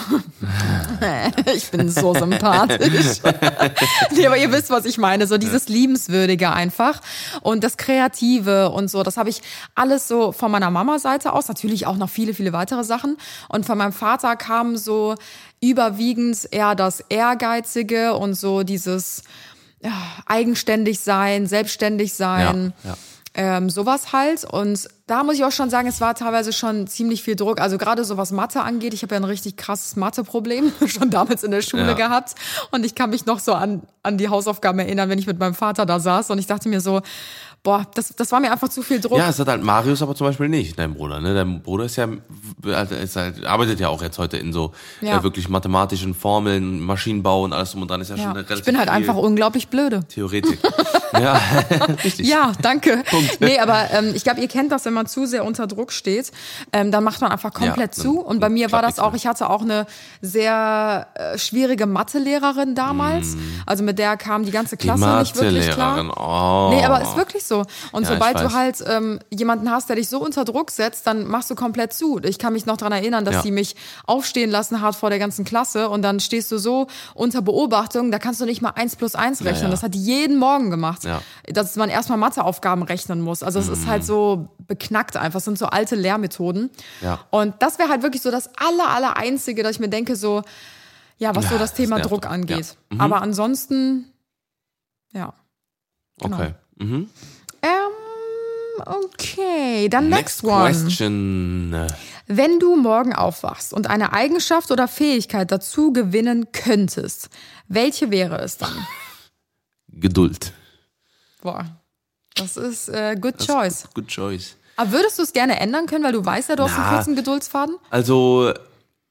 ich bin so sympathisch. nee, aber ihr wisst, was ich meine, so dieses liebenswürdige einfach und das kreative und so, das habe ich alles so von meiner Mama Seite aus, natürlich auch noch viele viele weitere Sachen und von meinem Vater kam so überwiegend eher das Ehrgeizige und so dieses ja, eigenständig sein, selbstständig sein. Ja, ja. Ähm, sowas halt. Und da muss ich auch schon sagen, es war teilweise schon ziemlich viel Druck. Also gerade so was Mathe angeht, ich habe ja ein richtig krasses Mathe-Problem schon damals in der Schule Ja. gehabt. Und ich kann mich noch so an, an die Hausaufgaben erinnern, wenn ich mit meinem Vater da saß. Und ich dachte mir so, boah, das, das war mir einfach zu viel Druck. Ja, es hat halt Marius aber zum Beispiel nicht, dein Bruder. Ne? Dein Bruder ist ja, also ist halt, arbeitet ja auch jetzt heute in so Ja. äh, wirklich mathematischen Formeln, Maschinenbau und alles drum und dran. Ist ja, Ja. schon relativ Ich bin halt einfach unglaublich blöde. Theoretik. ja, richtig. Ja, danke. Nee, aber ähm, ich glaube, ihr kennt das, wenn man zu sehr unter Druck steht, ähm, dann macht man einfach komplett Ja, zu. Und bei mir war das auch, ich hatte auch eine sehr äh, schwierige Mathelehrerin damals. Also mit der kam die ganze Mm. Die Klasse nicht wirklich klar. Oh. Nee, aber ist wirklich so. Und Ja, sobald du halt ähm, jemanden hast, der dich so unter Druck setzt, dann machst du komplett zu. Ich kann mich noch dran erinnern, dass Ja. sie mich aufstehen lassen hat vor der ganzen Klasse und dann stehst du so unter Beobachtung, da kannst du nicht mal eins plus eins rechnen. ja. Das hat die jeden Morgen gemacht. Dass man erstmal Matheaufgaben rechnen muss. Also es ist halt so beknackt einfach. Es sind so alte Lehrmethoden. Und das wäre halt wirklich so das aller, aller Einzige, dass ich mir denke, so, ja, was so das das Thema nervt Druck angeht. Mhm. Aber ansonsten, ja. genau. Okay. Mhm. Okay, dann next, Next one. question. Wenn du morgen aufwachst und eine Eigenschaft oder Fähigkeit dazu gewinnen könntest, welche wäre es dann? Geduld. Boah, das ist äh, good choice. Good choice. Aber würdest du es gerne ändern können, weil du weißt ja, du hast Na. einen kurzen Geduldsfaden? Also,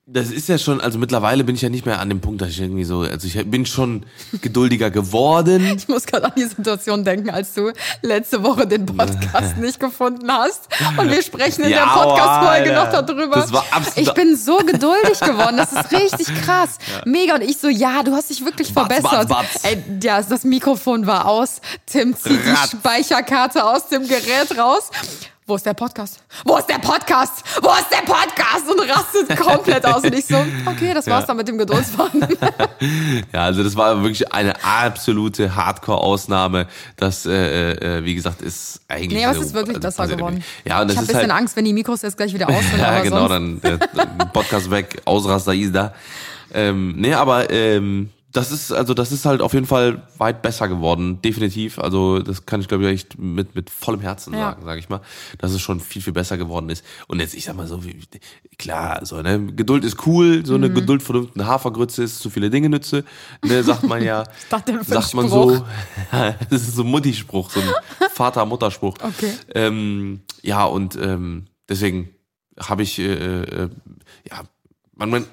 das ist ja schon, also mittlerweile bin ich ja nicht mehr an dem Punkt, dass ich irgendwie so, also ich bin schon geduldiger geworden. Ich muss gerade an die Situation denken, als du letzte Woche den Podcast nicht gefunden hast. Und wir sprechen in der Ja, Podcast-Folge noch darüber. Das war absolut- Ich bin so geduldig geworden. Das ist richtig krass. Mega. Und ich so, ja, du hast dich wirklich Batz, verbessert. batz, batz. Ey, ja, das Mikrofon war aus. Tim zieht Ratz. die Speicherkarte aus dem Gerät raus. Wo ist der Podcast? Wo ist der Podcast? Wo ist der Podcast? Und rastet komplett aus. Und ich so, okay, das war's Ja. dann mit dem Geduldsfaden. Ja, also das war wirklich eine absolute Hardcore-Ausnahme. Das, äh, äh, wie gesagt, ist eigentlich. nee, aber es ist wirklich also besser geworden. Ja, und ich habe ein ist bisschen halt. Angst, wenn die Mikros jetzt gleich wieder aus sind. Ja, genau, sonst, dann äh, Podcast weg, Ausraster ist da. Ähm, nee, aber ähm, das ist also das ist halt auf jeden Fall weit besser geworden, definitiv. Also das kann ich glaube ich echt mit mit vollem Herzen Ja. sagen, sage ich mal, dass es schon viel viel besser geworden ist. Und jetzt ich sag mal so, wie, klar, so ne, Geduld ist cool, so eine Mhm. Geduld vor eine Hafergrütze ist zu viele Dinge nütze, ne, sagt man ja. sagt man Spruch. so. das ist so ein Mutti-Spruch, so ein Vater-Mutter-Spruch. Okay. Ähm, ja, und ähm, deswegen habe ich, äh, äh, ja, man, man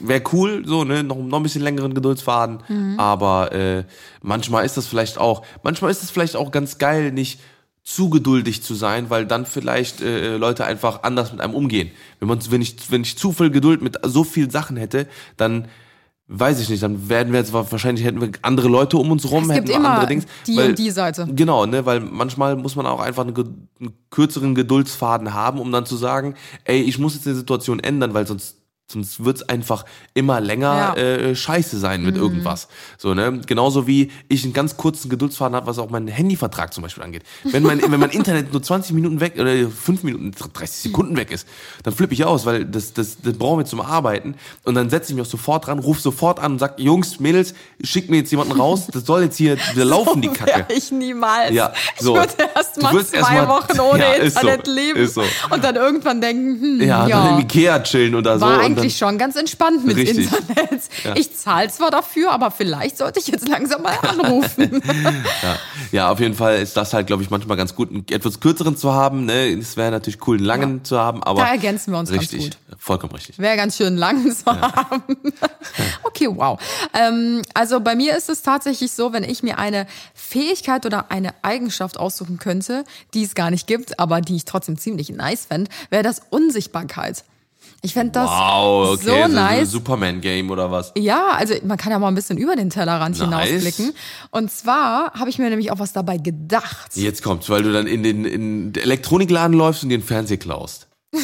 wäre cool, so, ne, noch, noch ein bisschen längeren Geduldsfaden, Mhm. aber äh, manchmal ist das vielleicht auch, manchmal ist es vielleicht auch ganz geil, nicht zu geduldig zu sein, weil dann vielleicht äh, Leute einfach anders mit einem umgehen. Wenn man, wenn ich, wenn ich zu viel Geduld mit so vielen Sachen hätte, dann weiß ich nicht, dann werden wir jetzt wahrscheinlich hätten wir andere Leute um uns rum, Es hätten wir andere Dings. die weil- und die Seite. Genau, ne, weil manchmal muss man auch einfach einen, einen kürzeren Geduldsfaden haben, um dann zu sagen, ey, ich muss jetzt eine Situation ändern, weil sonst sonst wird's einfach immer länger Ja. äh, scheiße sein mit irgendwas. So, ne? Genauso wie ich einen ganz kurzen Geduldsfaden habe, was auch meinen Handyvertrag zum Beispiel angeht. Wenn mein, wenn mein Internet nur 20 Minuten weg oder 5 Minuten, 30 Sekunden weg ist, dann flippe ich aus, weil das, das, das brauchen wir zum Arbeiten. Und dann setze ich mich auch sofort dran, ruf sofort an und sag, Jungs, Mädels, schickt mir jetzt jemanden raus, das soll jetzt hier wieder laufen, die Kacke. Ich niemals. Ja, so. Ich würde erst mal zwei erst mal- Wochen ohne Ja, ist so, Internet leben so. und dann irgendwann denken, hm, Ja, ja, dann im Ikea chillen oder so. war und eigentlich schon ganz entspannt mit Richtig. Internet. Ich zahle zwar dafür, aber vielleicht sollte ich jetzt langsam mal anrufen. Ja, ja, auf jeden Fall ist das halt, glaube ich, manchmal ganz gut, einen etwas kürzeren zu haben. Ne? Es wäre natürlich cool, einen langen zu haben, aber Da ergänzen wir uns ganz richtig, gut. vollkommen richtig. Wäre ganz schön lang zu haben. Okay, wow. Ähm, also bei mir ist es tatsächlich so, wenn ich mir eine Fähigkeit oder eine Eigenschaft aussuchen könnte, die es gar nicht gibt, aber die ich trotzdem ziemlich nice fände, wäre das Unsichtbarkeit. Ich fände das Wow, okay, so so ein nice. Superman-Game oder was? Ja, also man kann ja mal ein bisschen über den Tellerrand Nice. hinausblicken. Und zwar habe ich mir nämlich auch was dabei gedacht. Jetzt kommt's, weil du dann in den, in den Elektronikladen läufst und dir einen Fernseher klaust.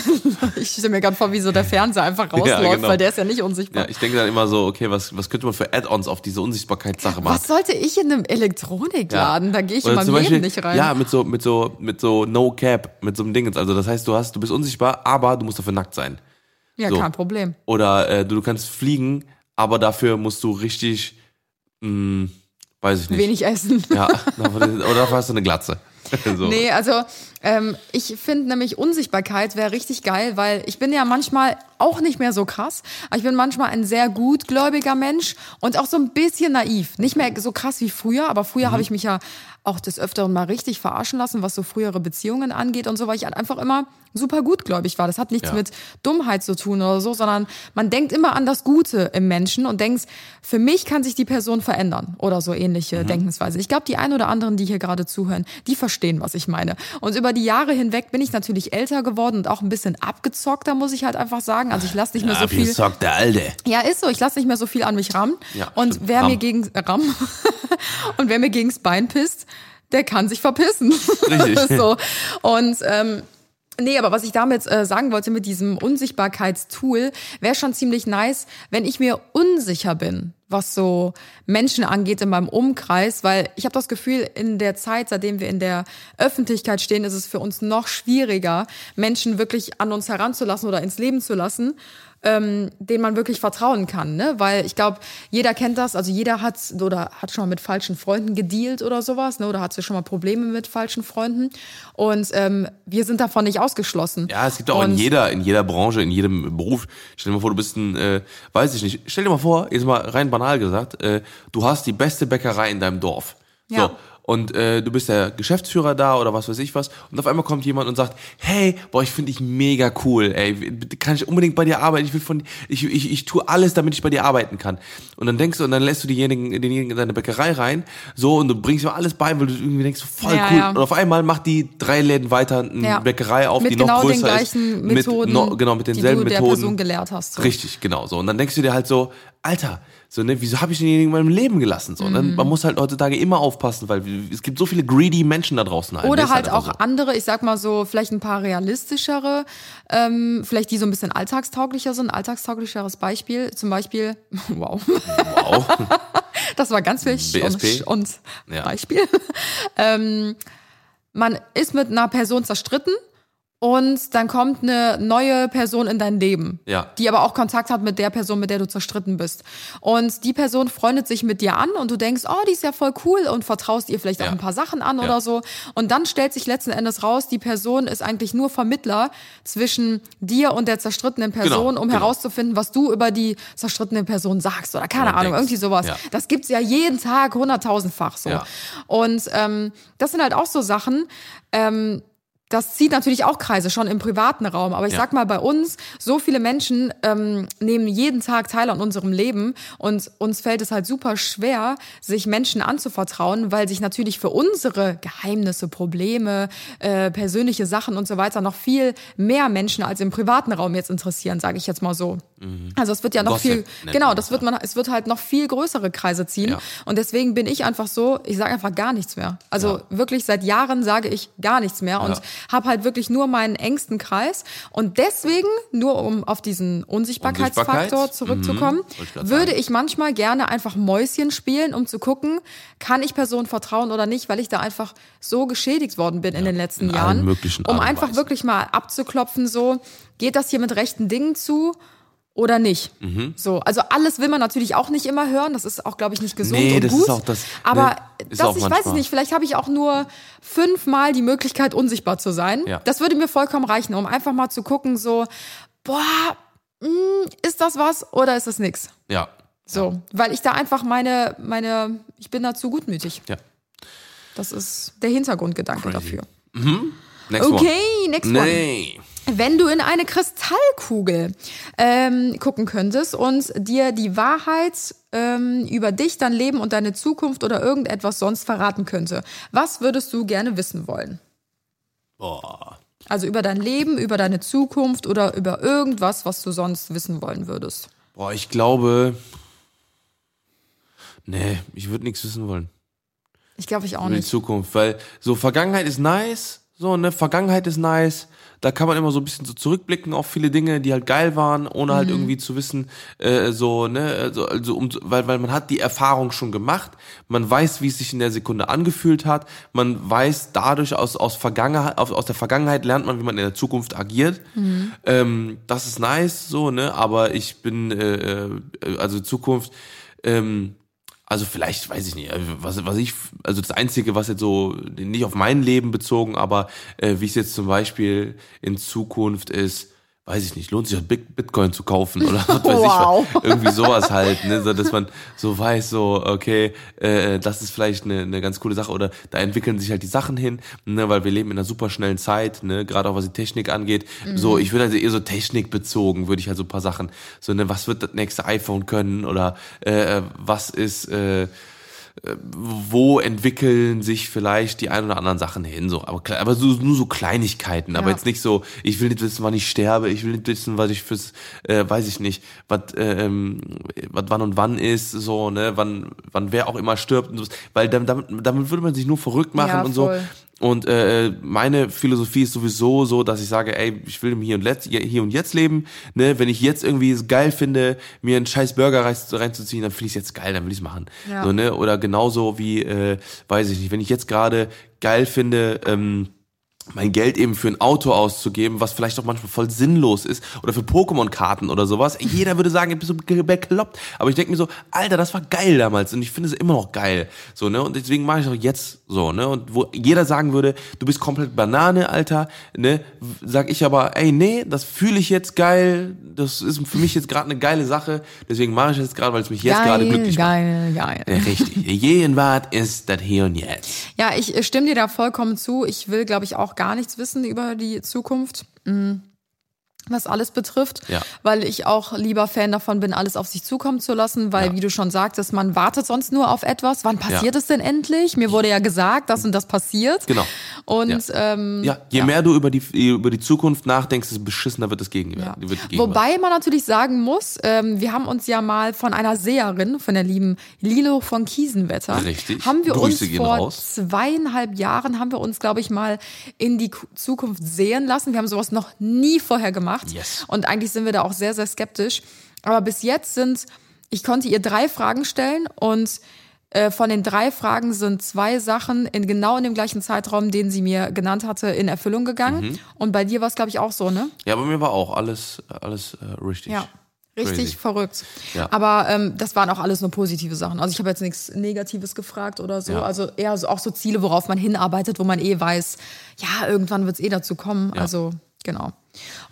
Ich stelle mir gerade vor, wie so der Fernseher einfach rausläuft, genau. weil der ist ja nicht unsichtbar. Ja, ich denke dann immer so, okay, was, was könnte man für Add-ons auf diese Unsichtbarkeitssache machen? Was sollte ich in einem Elektronikladen? Da gehe ich in Oder meinem zum Leben Beispiel- nicht rein. Ja, mit so, mit so, mit so No Cap, mit so einem Ding. Also das heißt, du hast, du bist unsichtbar, aber du musst dafür nackt sein. Ja, So. kein Problem. Oder äh, du, du kannst fliegen, aber dafür musst du richtig, mh, weiß ich nicht. Wenig essen. Ja, oder dafür hast du eine Glatze. so. Nee, also ähm, ich finde nämlich Unsichtbarkeit wäre richtig geil, weil ich bin ja manchmal auch nicht mehr so krass, aber ich bin manchmal ein sehr gutgläubiger Mensch und auch so ein bisschen naiv. Nicht mehr so krass wie früher, aber früher Mhm. habe ich mich ja auch des Öfteren mal richtig verarschen lassen, was so frühere Beziehungen angeht und so, weil ich halt einfach immer super gutgläubig war. Das hat nichts Ja. mit Dummheit zu tun oder so, sondern man denkt immer an das Gute im Menschen und denkt, für mich kann sich die Person verändern oder so ähnliche Denkensweise. Ich glaube, die ein oder anderen, die hier gerade zuhören, die verstehen, was ich meine. Und über die Jahre hinweg bin ich natürlich älter geworden und auch ein bisschen abgezockter, muss ich halt einfach sagen. Also ich lasse nicht mehr so viel. sagt der Alte. Ja, ist so. Ich lasse nicht mehr so viel an mich rammen. Ja, und stimmt. wer Ramm. mir gegen äh, Ramm und wer mir gegens Bein pisst, der kann sich verpissen. Richtig. so. Und ähm, Nee, aber was ich damit äh, sagen wollte mit diesem Unsichtbarkeitstool, wäre schon ziemlich nice, wenn ich mir unsicher bin, was so Menschen angeht in meinem Umkreis, weil ich habe das Gefühl, in der Zeit, seitdem wir in der Öffentlichkeit stehen, ist es für uns noch schwieriger, Menschen wirklich an uns heranzulassen oder ins Leben zu lassen, ähm, denen man wirklich vertrauen kann, ne? Weil ich glaube, jeder kennt das, also jeder hat oder hat schon mal mit falschen Freunden gedealt oder sowas, ne? Oder hatte schon mal Probleme mit falschen Freunden. Und ähm, wir sind davon nicht ausgeschlossen. Ja, es gibt auch in jeder, in jeder Branche, in jedem Beruf. Stell dir mal vor, du bist ein, äh, weiß ich nicht. Stell dir mal vor, jetzt mal rein banal gesagt, äh, du hast die beste Bäckerei in deinem Dorf. Ja. Und äh, du bist der Geschäftsführer da oder was weiß ich was. Und auf einmal kommt jemand und sagt, hey, boah, ich finde dich mega cool, ey. Kann ich unbedingt bei dir arbeiten? Ich will von ich, ich, ich tue alles, damit ich bei dir arbeiten kann. Und dann denkst du, und dann lässt du diejenigen, denjenigen in deine Bäckerei rein, so, und du bringst ihm alles bei, weil du irgendwie denkst, voll Ja, cool. ja. Und auf einmal macht die drei Läden weiter eine Ja. Bäckerei auf, mit die noch genau größer den gleichen ist. Methoden, mit, no, genau, mit denselben die du der Methoden. Person gelehrt hast. So. Richtig, genau so. Und dann denkst du dir halt so, Alter, so, ne, wieso habe ich denjenigen in meinem Leben gelassen? So, ne? Man muss halt heutzutage immer aufpassen, weil es gibt so viele greedy Menschen da draußen. Halt. Oder Ist halt einfach auch andere, ich sag mal so, vielleicht ein paar realistischere, ähm, vielleicht die so ein bisschen alltagstauglicher sind. Alltagstauglicheres Beispiel, zum Beispiel, wow, So. Wow. das war ganz wichtig BSP? und, und Ja. Beispiel. ähm, man ist mit einer Person zerstritten und dann kommt eine neue Person in dein Leben, Ja. die aber auch Kontakt hat mit der Person, mit der du zerstritten bist. Und die Person freundet sich mit dir an und du denkst, oh, die ist ja voll cool und vertraust ihr vielleicht Ja. auch ein paar Sachen an Ja. oder so. Und dann stellt sich letzten Endes raus, die Person ist eigentlich nur Vermittler zwischen dir und der zerstrittenen Person, um genau. herauszufinden, was du über die zerstrittene Person sagst oder keine Ahnung, denkst. irgendwie sowas. Das gibt's ja jeden Tag hunderttausendfach so. Ja. Und ähm, das sind halt auch so Sachen, ähm, das zieht natürlich auch Kreise, schon im privaten Raum. Aber ich Ja. sag mal, bei uns, so viele Menschen ähm, nehmen jeden Tag teil an unserem Leben und uns fällt es halt super schwer, sich Menschen anzuvertrauen, weil sich natürlich für unsere Geheimnisse, Probleme, äh, persönliche Sachen und so weiter noch viel mehr Menschen als im privaten Raum jetzt interessieren, sage ich jetzt mal so. Also es wird ja noch Gossip viel, genau, das wird man, es wird halt noch viel größere Kreise ziehen. Ja. Und deswegen bin ich einfach so, ich sage einfach gar nichts mehr. Also Ja. wirklich seit Jahren sage ich gar nichts mehr und Ja. habe halt wirklich nur meinen engsten Kreis. Und deswegen, nur um auf diesen Unsichtbarkeitsfaktor Unsichtbarkeit? zurückzukommen, Mhm. Würde ich manchmal gerne einfach Mäuschen spielen, um zu gucken, kann ich Personen vertrauen oder nicht, weil ich da einfach so geschädigt worden bin in den letzten in Jahren. um einfach wirklich mal abzuklopfen, so, geht das hier mit rechten Dingen zu? Oder nicht. Mhm. So, also alles will man natürlich auch nicht immer hören. Das ist auch, glaube ich, nicht gesund Nee, und das gut. ist auch das- Aber ne, ist das, ich weiß es nicht. Vielleicht habe ich auch nur fünfmal die Möglichkeit, unsichtbar zu sein. Ja. Das würde mir vollkommen reichen, um einfach mal zu gucken, so, boah, mh, ist das was oder ist das nix? Ja. So, weil ich da einfach meine, meine, ich bin da zu gutmütig. Ja. Das ist der Hintergrundgedanke Crazy. dafür. Next one. Okay, next one. Nee. Wenn du in eine Kristallkugel ähm, gucken könntest und dir die Wahrheit ähm, über dich, dein Leben und deine Zukunft oder irgendetwas sonst verraten könnte, was würdest du gerne wissen wollen? Boah. Also über dein Leben, über deine Zukunft oder über irgendwas, was du sonst wissen wollen würdest. Boah, ich glaube. Nee, ich würde nichts wissen wollen. Ich glaube, ich auch Über die nicht. Zukunft. Weil so Vergangenheit ist nice, so, ne, Vergangenheit ist nice. Da kann man immer so ein bisschen so zurückblicken auf viele Dinge, die halt geil waren, ohne Mhm. halt irgendwie zu wissen, äh, so, ne, also, also um, weil, weil man hat die Erfahrung schon gemacht, man weiß, wie es sich in der Sekunde angefühlt hat, man weiß dadurch aus, aus Vergangenheit, aus, aus der Vergangenheit lernt man, wie man in der Zukunft agiert. Mhm. Ähm, das ist nice, so, ne, aber ich bin, äh, äh, also Zukunft, ähm, also vielleicht, weiß ich nicht, äh, was, was ich, also das Einzige, was jetzt so, nicht auf mein Leben bezogen, aber äh, wie es jetzt zum Beispiel in Zukunft ist, weiß ich nicht, lohnt sich Bitcoin zu kaufen oder was weiß Wow. ich, irgendwie sowas halt, ne, so, dass man so weiß, so, okay, äh, das ist vielleicht eine, eine ganz coole Sache oder da entwickeln sich halt die Sachen hin, ne, weil wir leben in einer super schnellen Zeit, ne, gerade auch was die Technik angeht, so, ich würde also eher so technikbezogen, würde ich halt so ein paar Sachen, so, ne, was wird das nächste iPhone können oder äh, was ist, äh, wo entwickeln sich vielleicht die ein oder anderen Sachen hin, so, aber, aber so, nur so Kleinigkeiten, aber Ja. jetzt nicht so, ich will nicht wissen, wann ich sterbe, ich will nicht wissen, was ich fürs, äh, weiß ich nicht, was, äh, ähm, was wann und wann ist, so, ne, wann, wann wer auch immer stirbt und so, weil damit, damit würde man sich nur verrückt machen Ja, und so. Und äh, meine Philosophie ist sowieso so, dass ich sage, ey, ich will im Hier und, Letz, hier und Jetzt leben. Ne? Wenn ich jetzt irgendwie es geil finde, mir einen scheiß Burger rein- reinzuziehen, dann finde ich es jetzt geil, dann will ich es machen. Ja. So, ne? Oder genauso wie, äh, weiß ich nicht, wenn ich jetzt gerade geil finde, ähm, mein Geld eben für ein Auto auszugeben, was vielleicht auch manchmal voll sinnlos ist, oder für Pokémon-Karten oder sowas. Jeder würde sagen, ich bin so bekloppt. Aber ich denke mir so, Alter, das war geil damals und ich finde es immer noch geil. So, ne? Und deswegen mache ich auch jetzt so, ne? Und wo jeder sagen würde, du bist komplett Banane, Alter, ne? Sag ich aber, ey, nee, das fühle ich jetzt geil, das ist für mich jetzt gerade eine geile Sache, deswegen mache ich jetzt gerade, weil es mich jetzt gerade glücklich macht. geil, geil. Ja, richtig. Gegenwart ist das Hier und Jetzt. Ja, ich äh, stimme dir da vollkommen zu. Ich will, glaube ich, auch gar nichts wissen über die Zukunft. Mm. Was alles betrifft, Ja. weil ich auch lieber Fan davon bin, alles auf sich zukommen zu lassen, weil, Ja. wie du schon sagtest, man wartet sonst nur auf etwas. Wann passiert Ja. es denn endlich? Mir wurde ja gesagt, das und das passiert. Genau. Und Ja. ähm, Ja, je mehr du über die, über die Zukunft nachdenkst, desto beschissener wird es gegen, Ja. wird die Gegenwart. Wobei man natürlich sagen muss, ähm, wir haben uns ja mal von einer Seherin, von der lieben Lilo von Kiesenwetter, Richtig. haben wir Grüße uns vor raus. zweieinhalb Jahren, haben wir uns, glaube ich, mal in die Ku- Zukunft sehen lassen. Wir haben sowas noch nie vorher gemacht. Yes. Und eigentlich sind wir da auch sehr, sehr skeptisch. Aber bis jetzt sind, ich konnte ihr drei Fragen stellen und äh, von den drei Fragen sind zwei Sachen in genau in dem gleichen Zeitraum, den sie mir genannt hatte, in Erfüllung gegangen. Mhm. Und bei dir war es, glaube ich, auch so, ne? Ja, bei mir war auch alles, alles äh, richtig. Ja. Richtig Crazy. verrückt. Ja. Aber ähm, das waren auch alles nur positive Sachen. Also ich habe jetzt nichts Negatives gefragt oder so. Ja. Also eher so, auch so Ziele, worauf man hinarbeitet, wo man eh weiß, ja, irgendwann wird es eh dazu kommen. Also genau.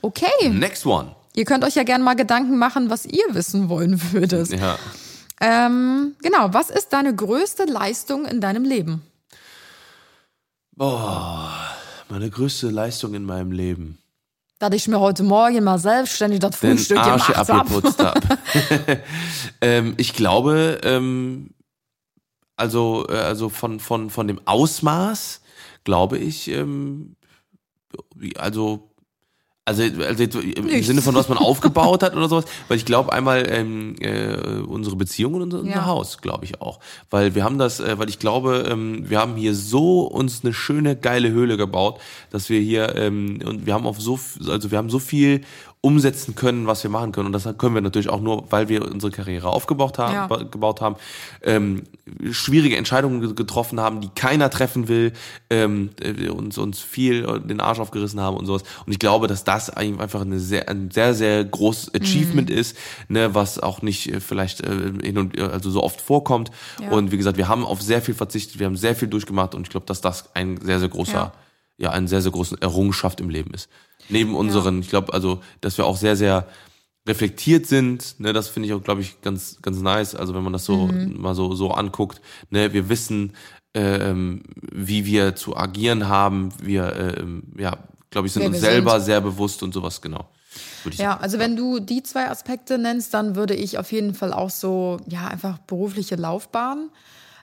Okay, Next one. ihr könnt euch ja gerne mal Gedanken machen, was ihr wissen wollen würdet. Ja. Ähm, genau, was ist deine größte Leistung in deinem Leben? Boah, meine größte Leistung in meinem Leben. Dass ich mir heute Morgen mal selbstständig das Den Frühstück Arsch gemacht habe. abgeputzt habe. ähm, ich glaube, ähm, also, äh, also von, von, von dem Ausmaß, glaube ich, ähm, also, also, also jetzt im Nichts. Sinne von was man aufgebaut hat oder sowas, weil ich glaube einmal ähm, äh, unsere Beziehung und unser, unser Ja. Haus, glaube ich auch, weil wir haben das, äh, weil ich glaube, ähm, wir haben hier so uns eine schöne geile Höhle gebaut, dass wir hier ähm, und wir haben auf so, also wir haben so viel umsetzen können, was wir machen können und das können wir natürlich auch nur, weil wir unsere Karriere aufgebaut haben, Ja. ba- gebaut haben, ähm, schwierige Entscheidungen ge- getroffen haben, die keiner treffen will, ähm, äh, uns uns viel äh, den Arsch aufgerissen haben und sowas. Und ich glaube, dass das einfach eine sehr, ein sehr, sehr großes Achievement ist, ne, was auch nicht äh, vielleicht äh, hin und also so oft vorkommt. Ja. Und wie gesagt, wir haben auf sehr viel verzichtet, wir haben sehr viel durchgemacht und ich glaube, dass das ein sehr, sehr großer, Ja. ja, eine sehr, sehr große Errungenschaft im Leben ist. Neben unseren, ich glaube, also, dass wir auch sehr, sehr reflektiert sind, ne, das finde ich auch, glaube ich, ganz, ganz nice. Also wenn man das so Mhm. mal so, so anguckt, ne, wir wissen, ähm, wie wir zu agieren haben, wir, ähm, ja, glaube ich, sind Wer uns selber sind. sehr bewusst und sowas, genau. Ja, sagen. also wenn du die zwei Aspekte nennst, dann würde ich auf jeden Fall auch so, ja, einfach berufliche Laufbahn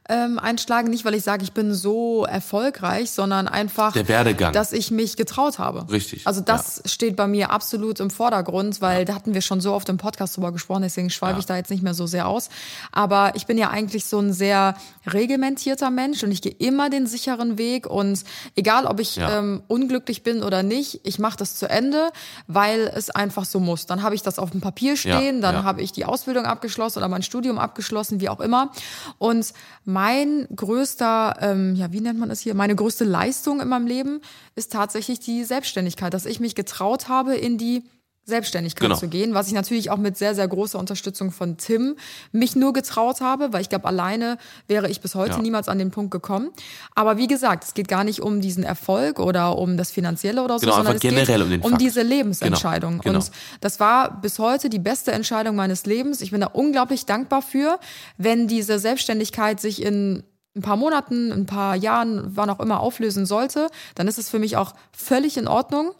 ähm, einschlagen. Nicht, weil ich sage, ich bin so erfolgreich, sondern einfach, Der Werdegang. dass ich mich getraut habe. Richtig, Also das steht bei mir absolut im Vordergrund, weil da hatten wir schon so oft im Podcast drüber gesprochen, deswegen schweife Ja. ich da jetzt nicht mehr so sehr aus. Aber ich bin ja eigentlich so ein sehr reglementierter Mensch und ich gehe immer den sicheren Weg und egal, ob ich Ja. ähm, unglücklich bin oder nicht, ich mache das zu Ende, weil es einfach so muss. Dann habe ich das auf dem Papier stehen, dann ja. habe ich die Ausbildung abgeschlossen oder mein Studium abgeschlossen, wie auch immer. Und mein größter, ähm, ja, wie nennt man es hier, meine größte Leistung in meinem Leben ist tatsächlich die Selbstständigkeit, dass ich mich getraut habe, in die Selbstständigkeit Genau. zu gehen, was ich natürlich auch mit sehr, sehr großer Unterstützung von Tim mich nur getraut habe, weil ich glaube, alleine wäre ich bis heute Ja. niemals an den Punkt gekommen. Aber wie gesagt, es geht gar nicht um diesen Erfolg oder um das Finanzielle oder so, Genau, sondern es generell geht um den um Fakt. diese Lebensentscheidung. Genau, genau. Und das war bis heute die beste Entscheidung meines Lebens. Ich bin da unglaublich dankbar für, wenn diese Selbstständigkeit sich in ein paar Monaten, ein paar Jahren, wann auch immer auflösen sollte, dann ist es für mich auch völlig in Ordnung.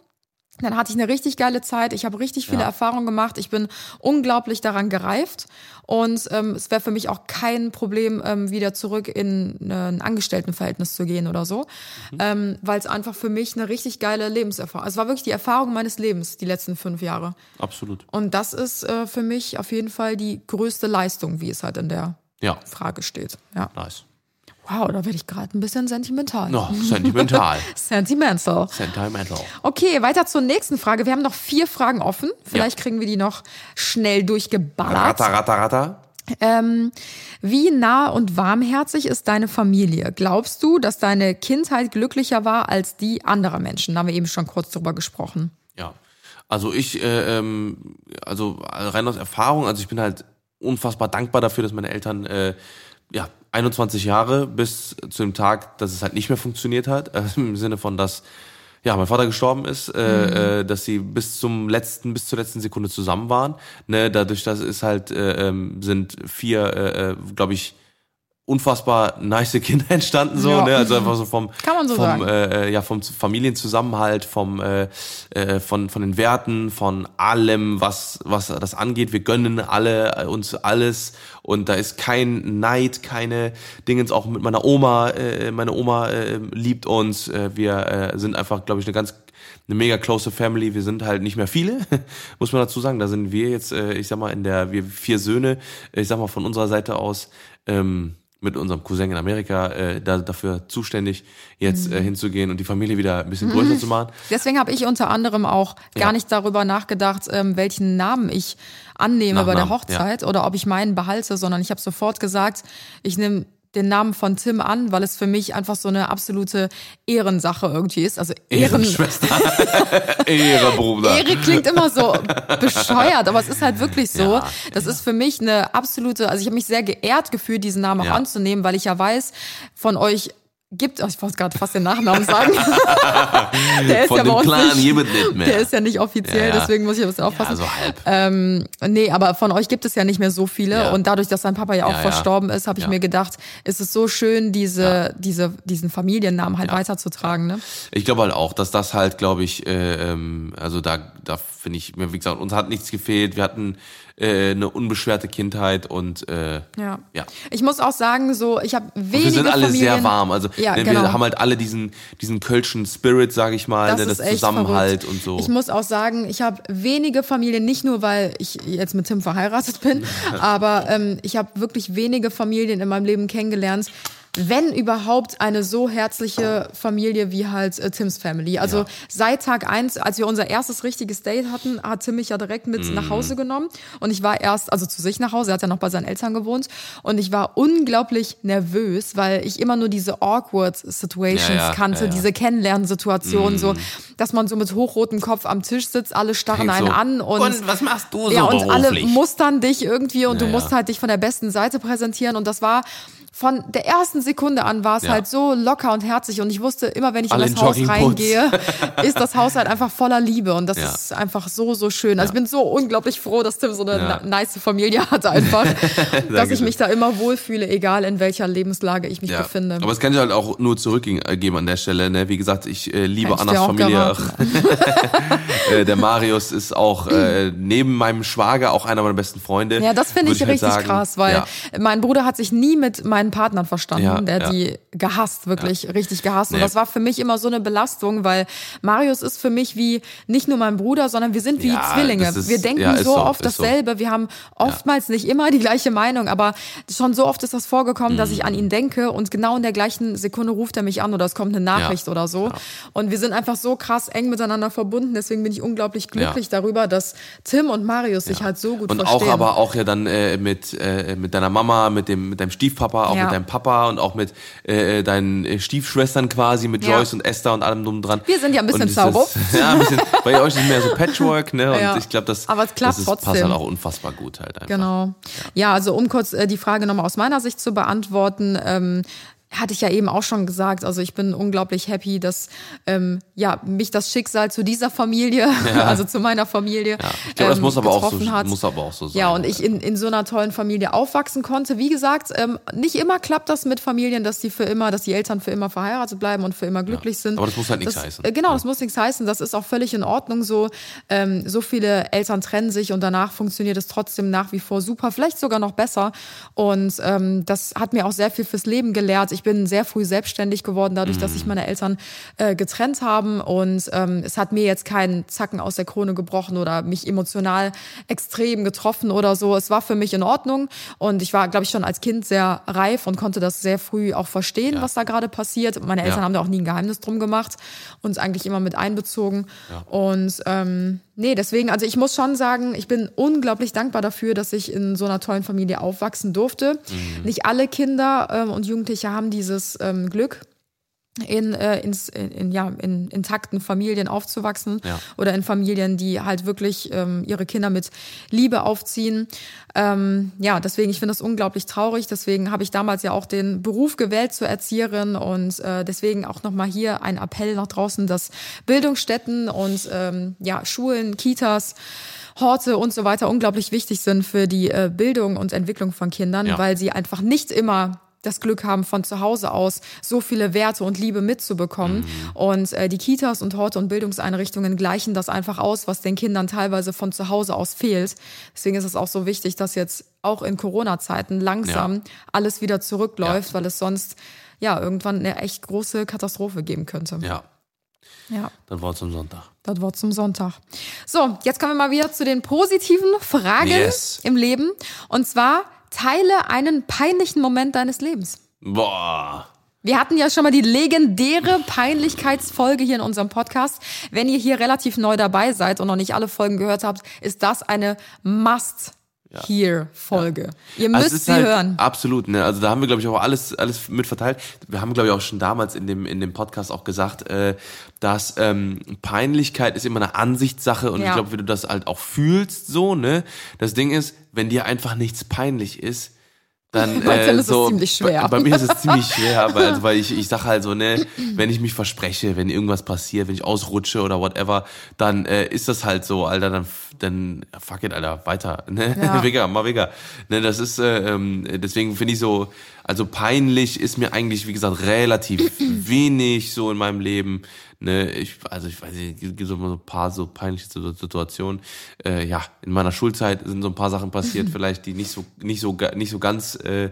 Dann hatte ich eine richtig geile Zeit. Ich habe richtig viele Ja. Erfahrungen gemacht. Ich bin unglaublich daran gereift. Und ähm, es wäre für mich auch kein Problem, ähm, wieder zurück in äh, ein Angestelltenverhältnis zu gehen oder so. Mhm. Ähm, Weil es einfach für mich eine richtig geile Lebenserfahrung. Es war wirklich die Erfahrung meines Lebens, die letzten fünf Jahre. Absolut. Und das ist äh, für mich auf jeden Fall die größte Leistung, wie es halt in der Ja, Frage steht. Ja. nice. Wow, da werde ich gerade ein bisschen sentimental. No, sentimental. Sentimental. Sentimental. Okay, weiter zur nächsten Frage. Wir haben noch vier Fragen offen. Vielleicht kriegen wir die noch schnell durchgeballert. Ratter, ratter, ratter. Ähm, wie nah und warmherzig ist deine Familie? Glaubst du, dass deine Kindheit glücklicher war als die anderer Menschen? Da haben wir eben schon kurz drüber gesprochen. Ja, also ich, äh, ähm, also rein aus Erfahrung, also ich bin halt unfassbar dankbar dafür, dass meine Eltern äh, ja 21 Jahre bis zu dem Tag, dass es halt nicht mehr funktioniert hat, äh, im Sinne von, dass ja mein Vater gestorben ist, äh, äh, dass sie bis zum letzten, bis zur letzten Sekunde zusammen waren. Ne, dadurch, dass es halt äh, ähm, sind vier, äh, äh, glaube ich, unfassbar nice Kinder entstanden so, Ja. ne? Also einfach so vom so vom sagen. Äh, ja vom Familienzusammenhalt, vom äh, äh, von von den Werten, von allem, was was das angeht. Wir gönnen alle äh, uns alles und da ist kein Neid, keine Dingens. Auch mit meiner Oma, äh, meine Oma äh, liebt uns. Äh, wir äh, sind einfach, glaube ich, eine ganz eine mega close Family. Wir sind halt nicht mehr viele, muss man dazu sagen. Da sind wir jetzt, äh, ich sag mal, in der, wir vier Söhne, äh, ich sag mal, von unserer Seite aus, ähm, mit unserem Cousin in Amerika äh, da, dafür zuständig, jetzt Mhm. äh, hinzugehen und die Familie wieder ein bisschen größer zu machen. Deswegen habe ich unter anderem auch gar Ja. nicht darüber nachgedacht, ähm, welchen Namen ich annehme bei der Nachnamen, Hochzeit oder ob ich meinen behalte, sondern ich habe sofort gesagt, ich nehme den Namen von Tim an, weil es für mich einfach so eine absolute Ehrensache irgendwie ist. Also Ehren, Schwester. Ehre, Bruder. Ehre klingt immer so bescheuert, aber es ist halt wirklich so. Ja, das ist für mich eine absolute, also ich habe mich sehr geehrt gefühlt, diesen Namen auch Ja. anzunehmen, weil ich ja weiß, von euch gibt, oh, ich wollte gerade fast den Nachnamen sagen. der ist Von ja bei dem uns Clan nicht, nicht mehr. Der ist ja nicht offiziell, Ja, ja. deswegen muss ich ein bisschen ja, aufpassen. so halb. Ähm, nee, aber von euch gibt es ja nicht mehr so viele. Ja. Und dadurch, dass sein Papa ja auch Ja, ja. verstorben ist, habe ich Ja. mir gedacht, ist es so schön, diese, diese, diesen Familiennamen halt weiterzutragen. Ne? Ich glaube halt auch, dass das halt, glaube ich, äh, ähm, also da, da finde ich, wie gesagt, uns hat nichts gefehlt. Wir hatten äh, eine unbeschwerte Kindheit und äh, Ja. ja. Ich muss auch sagen, so ich habe wenige wir sind alle Familien, sehr warm. Also Ja, ne, genau. wir haben halt alle diesen, diesen kölschen Spirit, sage ich mal, Das ne, das Zusammenhalt verrückt. und so. Ich muss auch sagen, ich habe wenige Familien, nicht nur weil ich jetzt mit Tim verheiratet bin, aber ähm, ich habe wirklich wenige Familien in meinem Leben kennengelernt. Wenn überhaupt eine so herzliche Familie wie halt äh, Tims Family. Also Ja. seit Tag eins, als wir unser erstes richtiges Date hatten, hat Tim mich ja direkt mit Mhm. nach Hause genommen. Und ich war erst, also zu sich nach Hause, er hat ja noch bei seinen Eltern gewohnt. Und ich war unglaublich nervös, weil ich immer nur diese awkward Situations Ja, ja, kannte, diese Kennenlernsituationen, so, dass man so mit hochrotem Kopf am Tisch sitzt, alle starren einen so, an und, und was machst du so ja, und alle beruflich? mustern dich irgendwie und du musst halt dich von der besten Seite präsentieren und das war von der ersten Sekunde an war es Ja. halt so locker und herzlich und ich wusste immer, wenn ich Alle in das Haus reingehe, ist das Haus halt einfach voller Liebe und das Ja. ist einfach so, so schön. Also ich bin so unglaublich froh, dass Tim so eine nice Familie hat einfach, dass ich mich da immer wohlfühle, egal in welcher Lebenslage ich mich befinde. Aber das kann ich halt auch nur zurückgeben an der Stelle. Ne? Wie gesagt, ich äh, liebe Hätte ich Annas Familie. äh, der Marius ist auch äh, neben meinem Schwager auch einer meiner besten Freunde. Ja, das finde Würd ich halt richtig sagen. krass, weil mein Bruder hat sich nie mit meinen Partnern verstanden. Ja, der ja. die gehasst, wirklich richtig gehasst. Und Nee. das war für mich immer so eine Belastung, weil Marius ist für mich wie nicht nur mein Bruder, sondern wir sind wie Ja, Zwillinge. ist- wir denken ja, so so, oft ist so. dasselbe. Wir haben oftmals nicht immer die gleiche Meinung, aber schon so oft ist das vorgekommen, dass ich Mhm. an ihn denke und genau in der gleichen Sekunde ruft er mich an oder es kommt eine Nachricht Ja. oder so. Und wir sind einfach so krass eng miteinander verbunden. Deswegen bin ich unglaublich glücklich darüber, dass Tim und Marius sich halt so gut Und verstehen. auch aber auch ja dann äh, mit äh, mit deiner Mama, mit dem mit deinem Stiefpapa, auch Ja. mit deinem Papa und auch mit äh, deinen äh, Stiefschwestern quasi, mit Ja. Joyce und Esther und allem drum dran. Wir sind ja ein bisschen Zauber. Ja, ein bisschen. Bei euch ist mehr so Patchwork, ne? Und Ja. ich glaube, das, Aber es klappt das ist, passt trotzdem. halt auch unfassbar gut halt einfach. Genau. Ja, also um kurz äh, die Frage nochmal aus meiner Sicht zu beantworten, ähm, hatte ich ja eben auch schon gesagt, also ich bin unglaublich happy, dass ähm, ja mich das Schicksal zu dieser Familie, also zu meiner Familie, Ja. Ich glaube, das ähm, muss aber auch so getroffen hat. muss aber auch so sein. Ja, und ich in, in so einer tollen Familie aufwachsen konnte. Wie gesagt, ähm, nicht immer klappt das mit Familien, dass die für immer, dass die Eltern für immer verheiratet bleiben und für immer glücklich sind. aber das muss halt nichts das, heißen. Äh, genau, das muss nichts heißen. Das ist auch völlig in Ordnung so. Ähm, so viele Eltern trennen sich und danach funktioniert es trotzdem nach wie vor super, vielleicht sogar noch besser. Und ähm, das hat mir auch sehr viel fürs Leben gelehrt. Ich bin sehr früh selbstständig geworden, dadurch, dass Mhm. sich meine Eltern äh, getrennt haben. Und ähm, es hat mir jetzt keinen Zacken aus der Krone gebrochen oder mich emotional extrem getroffen oder so. Es war für mich in Ordnung. Und ich war, glaube ich, schon als Kind sehr reif und konnte das sehr früh auch verstehen, was da gerade passiert. Meine Eltern Ja. haben da auch nie ein Geheimnis drum gemacht, uns eigentlich immer mit einbezogen. Und ähm, nee, deswegen, also ich muss schon sagen, ich bin unglaublich dankbar dafür, dass ich in so einer tollen Familie aufwachsen durfte. Mhm. Nicht alle Kinder ähm, und Jugendliche haben dieses ähm, Glück in, äh, ins, in, in, ja, in intakten Familien aufzuwachsen Ja. oder in Familien, die halt wirklich ähm, ihre Kinder mit Liebe aufziehen. Ähm, ja, deswegen, ich finde das unglaublich traurig. Deswegen habe ich damals ja auch den Beruf gewählt zur Erzieherin und äh, deswegen auch nochmal hier ein Appell nach draußen, dass Bildungsstätten und ähm, ja, Schulen, Kitas, Horte und so weiter unglaublich wichtig sind für die äh, Bildung und Entwicklung von Kindern, Ja. weil sie einfach nicht immer das Glück haben, von zu Hause aus so viele Werte und Liebe mitzubekommen. Mhm. Und äh, die Kitas und Horte und Bildungseinrichtungen gleichen das einfach aus, was den Kindern teilweise von zu Hause aus fehlt. Deswegen ist es auch so wichtig, dass jetzt auch in Corona-Zeiten langsam ja. alles wieder zurückläuft, ja. weil es sonst ja irgendwann eine echt große Katastrophe geben könnte. Ja. Ja. Das Wort zum Sonntag. Das Wort zum Sonntag. So, jetzt kommen wir mal wieder zu den positiven Fragen yes. im Leben. Und zwar, teile einen peinlichen Moment deines Lebens. Boah. Wir hatten ja schon mal die legendäre Peinlichkeitsfolge hier in unserem Podcast. Wenn ihr hier relativ neu dabei seid und noch nicht alle Folgen gehört habt, ist das eine Must ja. hier Folge. Ja. Ihr also müsst also sie halt hören. Absolut, ne? Also da haben wir glaube ich auch alles alles mit verteilt. Wir haben glaube ich auch schon damals in dem in dem Podcast auch gesagt, äh, dass ähm, Peinlichkeit ist immer eine Ansichtssache und ja. ich glaube, wenn du das halt auch fühlst so, ne? Das Ding ist, wenn dir einfach nichts peinlich ist, dann äh, ist so, es ziemlich schwer. Bei, bei, mir ist es ziemlich schwer, weil, also, weil ich, ich sage halt so, ne, wenn ich mich verspreche, wenn irgendwas passiert, wenn ich ausrutsche oder whatever, dann äh, ist das halt so, Alter, dann, dann fuck it, Alter, weiter, ne, ja. Wigger, mal Wigger. Ne, das ist, äh, ähm, deswegen finde ich so, also peinlich ist mir eigentlich, wie gesagt, relativ wenig so in meinem Leben. Ne, ich, also ich weiß nicht, es gibt so ein paar so peinliche Situationen. Äh, ja, in meiner Schulzeit sind so ein paar Sachen passiert, vielleicht, die nicht so, nicht so, nicht so ganz äh,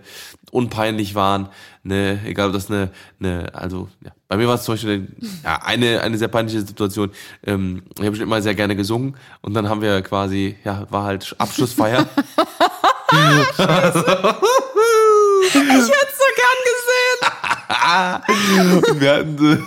unpeinlich waren. Ne, egal ob das eine, eine, also ja, bei mir war es zum Beispiel ja, eine, eine sehr peinliche Situation. Ähm, ich habe schon immer sehr gerne gesungen und dann haben wir quasi, ja, war halt Abschlussfeier. ich hätte es so gern gesehen. wir hatten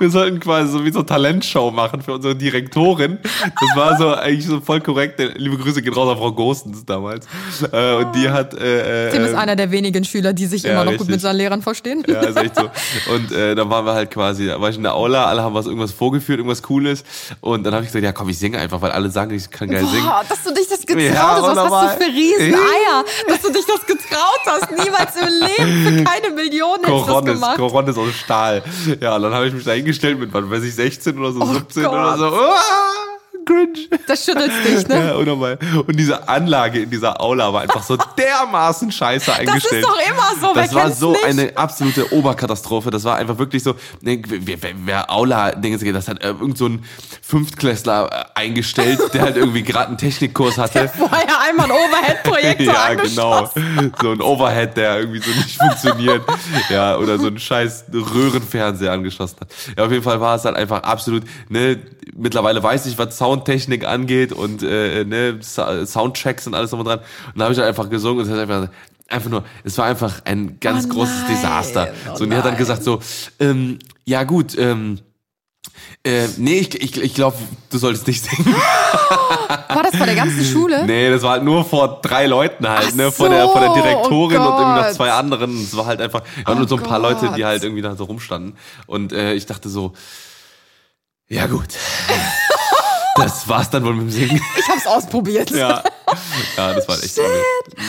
wir sollten quasi so wie so Talentshow machen für unsere Direktorin. Das war so eigentlich so voll korrekt. Liebe Grüße geht raus an Frau Gostens damals. Äh, und die hat. Äh, äh Tim ist ähm, einer der wenigen Schüler, die sich ja, immer noch richtig. gut mit seinen Lehrern verstehen. Ja, ist echt so. Und äh, dann waren wir halt quasi, da war ich in der Aula, alle haben was irgendwas vorgeführt, irgendwas Cooles. Und dann habe ich gesagt, ja komm, ich singe einfach, weil alle sagen, ich kann geil Boah, singen. dass du dich das getraut ja, hast. Was hast du für Rieseneier, dass du dich das getraut hast. Niemals im Leben für keine Millionen Coronis, das gemacht. Coronis aus Stahl. Ja, dann habe ich mich da hingestellt mit, wann weiß ich, 16 oder so, oh 17 Gott. oder so. Ah! Cringe. Das schüttelt dich, ne? Ja, unnormal. Und diese Anlage in dieser Aula war einfach so dermaßen scheiße eingestellt. Das ist doch immer so. Das war so nicht? eine absolute Oberkatastrophe. Das war einfach wirklich so, ne, wer, wer, wer geht, das hat äh, irgend so ein Fünftklässler äh, eingestellt, der halt irgendwie gerade einen Technikkurs hatte. Der vorher einmal einen Overhead-Projektor Ja, genau. So ein Overhead, der irgendwie so nicht funktioniert. Ja, oder so ein scheiß Röhrenfernseher angeschlossen hat. Ja, auf jeden Fall war es halt einfach absolut, ne, mittlerweile weiß ich, was Sound Soundtechnik angeht und äh, ne, Soundchecks und alles drum und dran. Und da habe ich halt einfach gesungen und es hat einfach einfach nur, es war einfach ein ganz oh großes Desaster. Oh so, und er hat dann gesagt so, ähm, ja gut, ähm, äh, nee, ich, ich, ich glaube, du solltest nicht singen. War das vor der ganzen Schule? Nee, das war halt nur vor drei Leuten halt, Ach ne? Vor, so, der, vor der Direktorin oh und irgendwie noch zwei anderen. Es war halt einfach, ja, oh nur so ein paar Gott. Leute, die halt irgendwie da so rumstanden. Und äh, ich dachte so, ja gut. Das war's dann wohl mit dem Singen. Ich hab's ausprobiert. Ja, ja das war echt.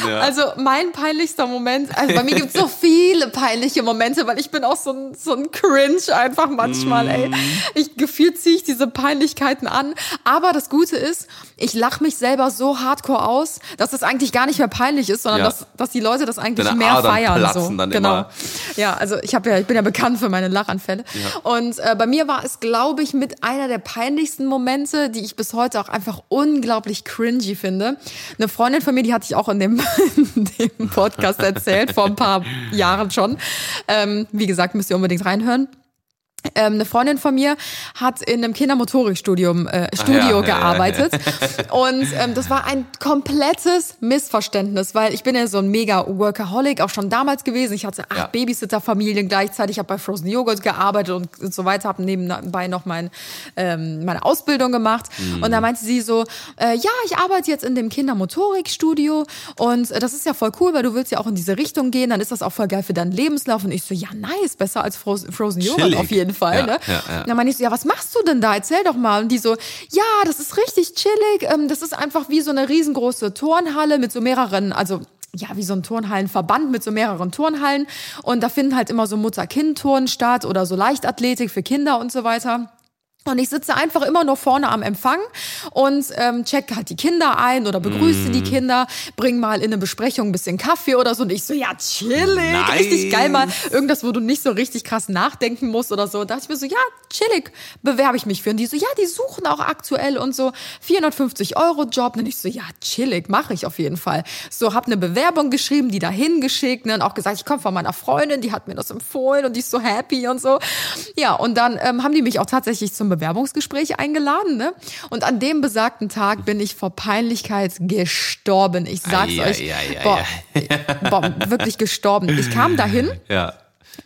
Ja. Also mein peinlichster Moment, also bei mir gibt's so viele peinliche Momente, weil ich bin auch so ein, so ein Cringe einfach manchmal, mm. ey. Ich gefühlt ziehe ich diese Peinlichkeiten an. Aber das Gute ist, ich lache mich selber so hardcore aus, dass es eigentlich gar nicht mehr peinlich ist, sondern ja. dass, dass die Leute das eigentlich Deine mehr Adern feiern. Platzen so. dann genau. Immer. Ja, also ich habe ja, ich bin ja bekannt für meine Lachanfälle. Ja. Und äh, bei mir war es, glaube ich, mit einer der peinlichsten Momente, die ich bis heute auch einfach unglaublich cringy finde. Eine Freundin von mir, die hatte ich auch in dem, in dem Podcast erzählt, vor ein paar Jahren schon. Ähm, wie gesagt, müsst ihr unbedingt reinhören. Ähm, eine Freundin von mir hat in einem Kindermotorikstudium äh, Studio ja, gearbeitet ja, ja, und ähm, das war ein komplettes Missverständnis, weil ich bin ja so ein mega Workaholic auch schon damals gewesen. Ich hatte acht Babysitter-Familien gleichzeitig, habe bei Frozen Yogurt gearbeitet und so weiter, habe nebenbei noch mein, ähm, meine Ausbildung gemacht mhm. und da meinte sie so, äh, ja, ich arbeite jetzt in dem Kindermotorikstudio und äh, das ist ja voll cool, weil du willst ja auch in diese Richtung gehen, dann ist das auch voll geil für deinen Lebenslauf und ich so, ja nice, besser als Frozen, Frozen Yogurt auf jeden Fall. Fall. Ja, ne? Ja, ja. Dann meine ich so, ja, was machst du denn da? Erzähl doch mal. Und die so, ja, das ist richtig chillig. Ähm, das ist einfach wie so eine riesengroße Turnhalle mit so mehreren, also ja, wie so ein Turnhallenverband mit so mehreren Turnhallen. Und da finden halt immer so Mutter-Kind-Turnen statt oder so Leichtathletik für Kinder und so weiter. Und ich sitze einfach immer nur vorne am Empfang und ähm, check halt die Kinder ein oder begrüße mm. die Kinder, bring mal in eine Besprechung ein bisschen Kaffee oder so. Und ich so, ja, chillig, nice. richtig geil mal. Irgendwas, wo du nicht so richtig krass nachdenken musst oder so. Und da dachte ich mir so, ja, chillig, bewerbe ich mich für. Und die so, ja, die suchen auch aktuell und so 450 Euro Job. Und ich so, ja, chillig, mache ich auf jeden Fall. So, hab eine Bewerbung geschrieben, die dahin geschickt ne, und auch gesagt, ich komme von meiner Freundin, die hat mir das empfohlen und die ist so happy und so. Ja, und dann ähm, haben die mich auch tatsächlich zum Bewerbungsgespräch eingeladen. Ne? Und an dem besagten Tag bin ich vor Peinlichkeit gestorben. Ich sag's ai, euch. Ai, ai, boah, boah, wirklich gestorben. Ich kam dahin. Ja.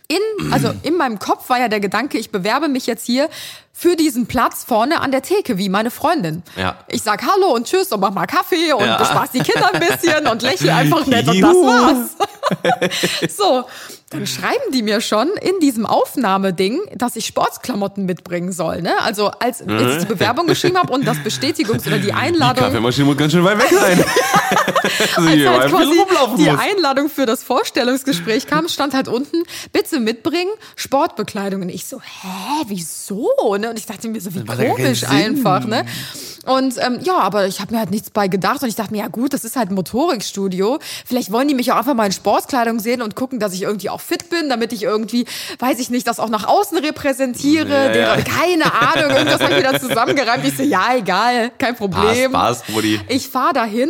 In, also in meinem Kopf war ja der Gedanke, ich bewerbe mich jetzt hier für diesen Platz vorne an der Theke, wie meine Freundin. Ja. Ich sag Hallo und Tschüss und mach mal Kaffee und ja. bespaß die Kinder ein bisschen und lächle einfach nett und das war's. so, dann schreiben die mir schon in diesem Aufnahmeding, dass ich Sportsklamotten mitbringen soll. Ne? Also als ich die Bewerbung geschrieben habe und das Bestätigungs- oder die Einladung. Die Kaffeemaschine muss ganz schön weit weg sein. also als halt quasi die. Einladung für das Vorstellungsgespräch kam, stand halt unten, bitte mitbringen, Sportbekleidung. Und ich so, hä, wieso? Ne? Und ich dachte mir so, wie komisch einfach. Ne? Und ähm, ja, aber ich habe mir halt nichts bei gedacht und ich dachte mir, ja gut, das ist halt ein Motorikstudio. Vielleicht wollen die mich auch einfach mal in Sportkleidung sehen und gucken, dass ich irgendwie auch fit bin, damit ich irgendwie, weiß ich nicht, das auch nach außen repräsentiere. Ja, ja. Keine Ahnung, irgendwas habe ich wieder zusammengereimt. Ich so, ja, egal, kein Problem. Passt, passt, Ich fahre dahin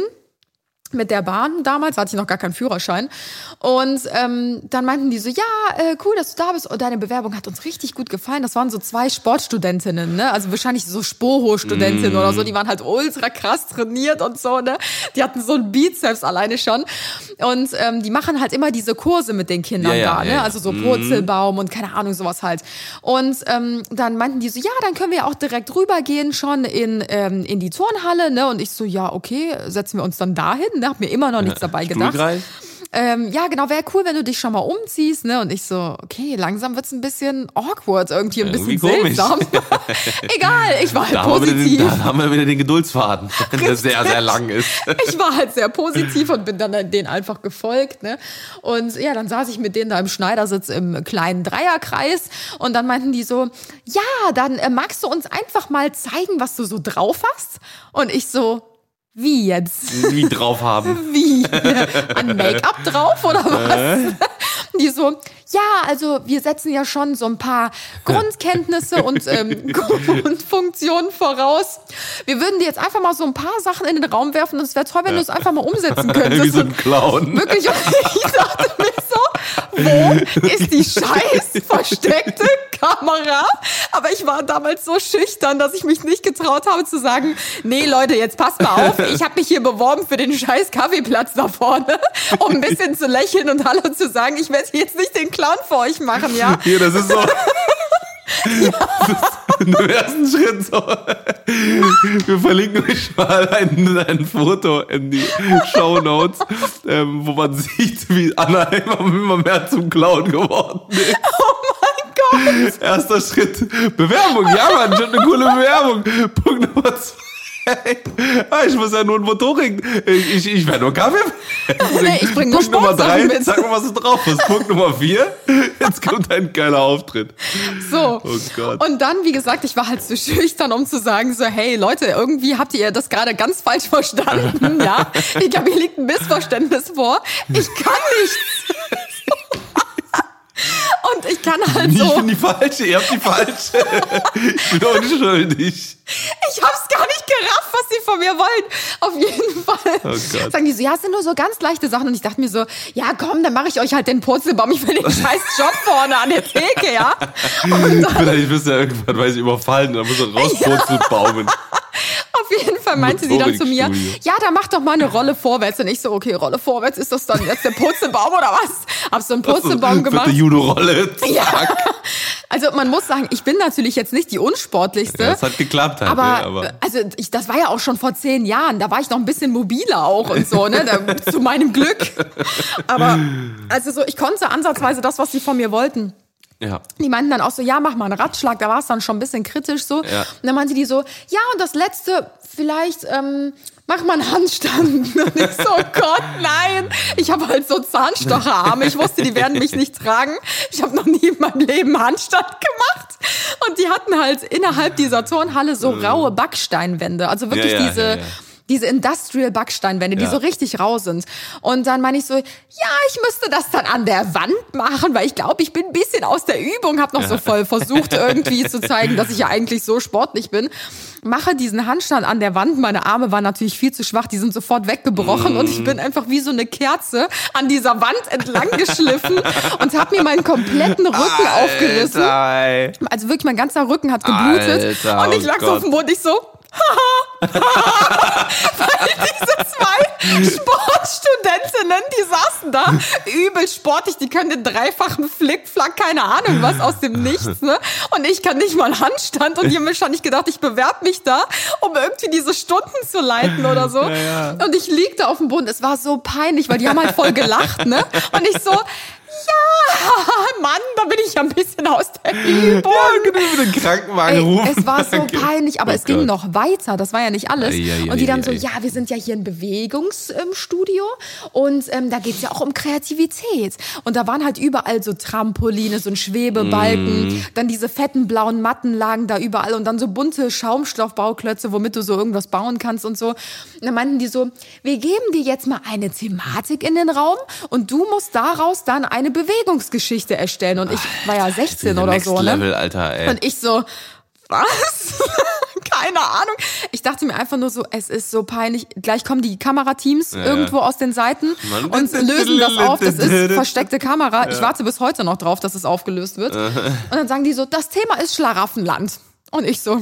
mit der Bahn damals, hatte ich noch gar keinen Führerschein. Und ähm, dann meinten die so, ja, äh, cool, dass du da bist. Und deine Bewerbung hat uns richtig gut gefallen. Das waren so zwei Sportstudentinnen, ne? Also wahrscheinlich so Spoho-Studentinnen mm. oder so. Die waren halt ultra krass trainiert und so, ne? Die hatten so ein Bizeps alleine schon. Und ähm, die machen halt immer diese Kurse mit den Kindern ja, da, ja, ne? Ja. Also so mm. Purzelbaum und keine Ahnung, sowas halt. Und ähm, dann meinten die so, ja, dann können wir auch direkt rübergehen schon in, ähm, in die Turnhalle, ne? Und ich so, ja, okay, setzen wir uns dann dahin ne? Hab mir immer noch nichts dabei gedacht. Ähm, ja, genau, wäre cool, wenn du dich schon mal umziehst, ne? Und ich so, okay, langsam wird's ein bisschen awkward irgendwie, ein bisschen irgendwie seltsam. Egal, ich war halt da positiv. Haben den, da haben wir wieder den Geduldsfaden, der sehr, sehr lang ist. ich war halt sehr positiv und bin dann denen einfach gefolgt, ne? Und ja, dann saß ich mit denen da im Schneidersitz im kleinen Dreierkreis und dann meinten die so, ja, dann äh, magst du uns einfach mal zeigen, was du so drauf hast? Und ich so, wie jetzt? Wie drauf haben. Wie? An Make-up drauf oder was? Äh? Die so, ja, also wir setzen ja schon so ein paar Grundkenntnisse und ähm, Grundfunktionen voraus. Wir würden dir jetzt einfach mal so ein paar Sachen in den Raum werfen und es wäre toll, wenn du es einfach mal umsetzen könntest. Wie so ein Clown. Wirklich, ich dachte mir so, wo ist die scheiß versteckte Kamera? Aber ich war damals so schüchtern, dass ich mich nicht getraut habe zu sagen, nee Leute, jetzt passt mal auf, ich habe mich hier beworben für den scheiß Kaffeeplatz da vorne, um ein bisschen zu lächeln und Hallo zu sagen. Ich werde jetzt nicht den Clown für euch machen, ja? Hier, das ist so. Im ersten Schritt so. Wir verlinken euch mal ein, ein Foto in die Show Notes, ähm, wo man sieht, wie Anna immer, immer mehr zum Clown geworden ist. Oh mein Gott! Erster Schritt. Bewerbung, ja, Mann, schon eine coole Bewerbung. Punkt Nummer zwei. Ah, ich muss ja nur ein Motorik. Ich, ich, ich werde nur Kaffee. Nee, ich bringe nur Punkt Nummer drei, mit. sag mal, was du drauf hast. Punkt Nummer vier, jetzt kommt ein geiler Auftritt. So. Oh Gott. Und dann, wie gesagt, ich war halt so schüchtern, um zu sagen, so, hey Leute, irgendwie habt ihr das gerade ganz falsch verstanden, ja? Ich glaube, hier liegt ein Missverständnis vor. Ich kann nichts. Und ich kann halt so. Ich bin die Falsche, ihr habt die Falsche. ich bin unschuldig. Ich hab's gar nicht gerafft, was sie von mir wollen. Auf jeden Fall. Oh Gott. Sagen die so, ja, es sind nur so ganz leichte Sachen. Und ich dachte mir so, ja komm, dann mache ich euch halt den Purzelbaum. Ich will den scheiß Job vorne an der Theke, ja. Und dann, Vielleicht wirst du ja irgendwann, weiß ich, überfallen. Dann musst du rauspurzelbaumen. Auf jeden Fall meinte sie dann zu mir, ja, da mach doch mal eine Rolle vorwärts. Und ich so, okay, Rolle vorwärts, ist das dann jetzt der Purzelbaum oder was? Hab so einen Purzelbaum gemacht. Die Judo-Rolle. Ja. Also man muss sagen, ich bin natürlich jetzt nicht die unsportlichste. Ja, das hat geklappt halt. Aber, ja, aber. also ich, das war ja auch schon vor zehn Jahren. Da war ich noch ein bisschen mobiler auch und so, ne? Da, zu meinem Glück. Aber also so, ich konnte ansatzweise das, was sie von mir wollten. Ja. Die meinten dann auch so, ja, mach mal einen Ratschlag. Da war es dann schon ein bisschen kritisch so. Ja. Und dann meinten die so, ja, und das Letzte, vielleicht ähm, mach mal einen Handstand. Und ich so, oh Gott, nein. Ich habe halt so Zahnstocherarme. Ich wusste, die werden mich nicht tragen. Ich habe noch nie in meinem Leben Handstand gemacht. Und die hatten halt innerhalb dieser Turnhalle so raue Backsteinwände. Also wirklich Ja, ja, diese, ja, ja. Diese Industrial Backsteinwände, die Ja. so richtig rau sind. Und dann meine ich so, ja, ich müsste das dann an der Wand machen, weil ich glaube, ich bin ein bisschen aus der Übung, habe noch so voll versucht irgendwie zu zeigen, dass ich ja eigentlich so sportlich bin. Mache diesen Handstand an der Wand, meine Arme waren natürlich viel zu schwach, die sind sofort weggebrochen und Mm. ich bin einfach wie so eine Kerze an dieser Wand entlang geschliffen und habe mir meinen kompletten Rücken aufgerissen. Alter, ey. Also wirklich, mein ganzer Rücken hat geblutet. Alter, und ich oh lag so Gott. auf dem Boden, ich so, weil diese zwei Sportstudentinnen, die saßen da übel sportlich, die können den dreifachen Flickflack, keine Ahnung was, aus dem Nichts, ne? Und ich kann nicht mal Handstand und die haben wahrscheinlich gedacht, ich bewerbe mich da, um irgendwie diese Stunden zu leiten oder so. Und ich lieg da auf dem Boden, es war so peinlich, weil die haben halt voll gelacht, ne? Und ich so, ja, Mann, da bin ich ja ein bisschen aus der Übung. Ja, genau, mit dem Krankenwagen Ey, rufen. es war so peinlich, aber Oh es ging Gott. noch weiter. Das war ja nicht alles. Ei, ei, und die dann so, ja, wir sind ja hier im Bewegungsstudio und ähm, da geht's ja auch um Kreativität. Und da waren halt überall so Trampoline, so ein Schwebebalken, Mm. dann diese fetten blauen Matten lagen da überall und dann so bunte Schaumstoffbauklötze, womit du so irgendwas bauen kannst und so. Und dann meinten die so, wir geben dir jetzt mal eine Thematik in den Raum und du musst daraus dann eine Bewegungsgeschichte erstellen. Und ich war ja 16 oder Next so, ne? Level, Alter, ey. Und ich so, was? Keine Ahnung. Ich dachte mir einfach nur so, es ist so peinlich. Gleich kommen die Kamerateams ja. irgendwo aus den Seiten Mann. und lösen das auf. Das ist versteckte Kamera. Ich warte bis heute noch drauf, dass es aufgelöst wird. Und dann sagen die so, das Thema ist Schlaraffenland. Und ich so,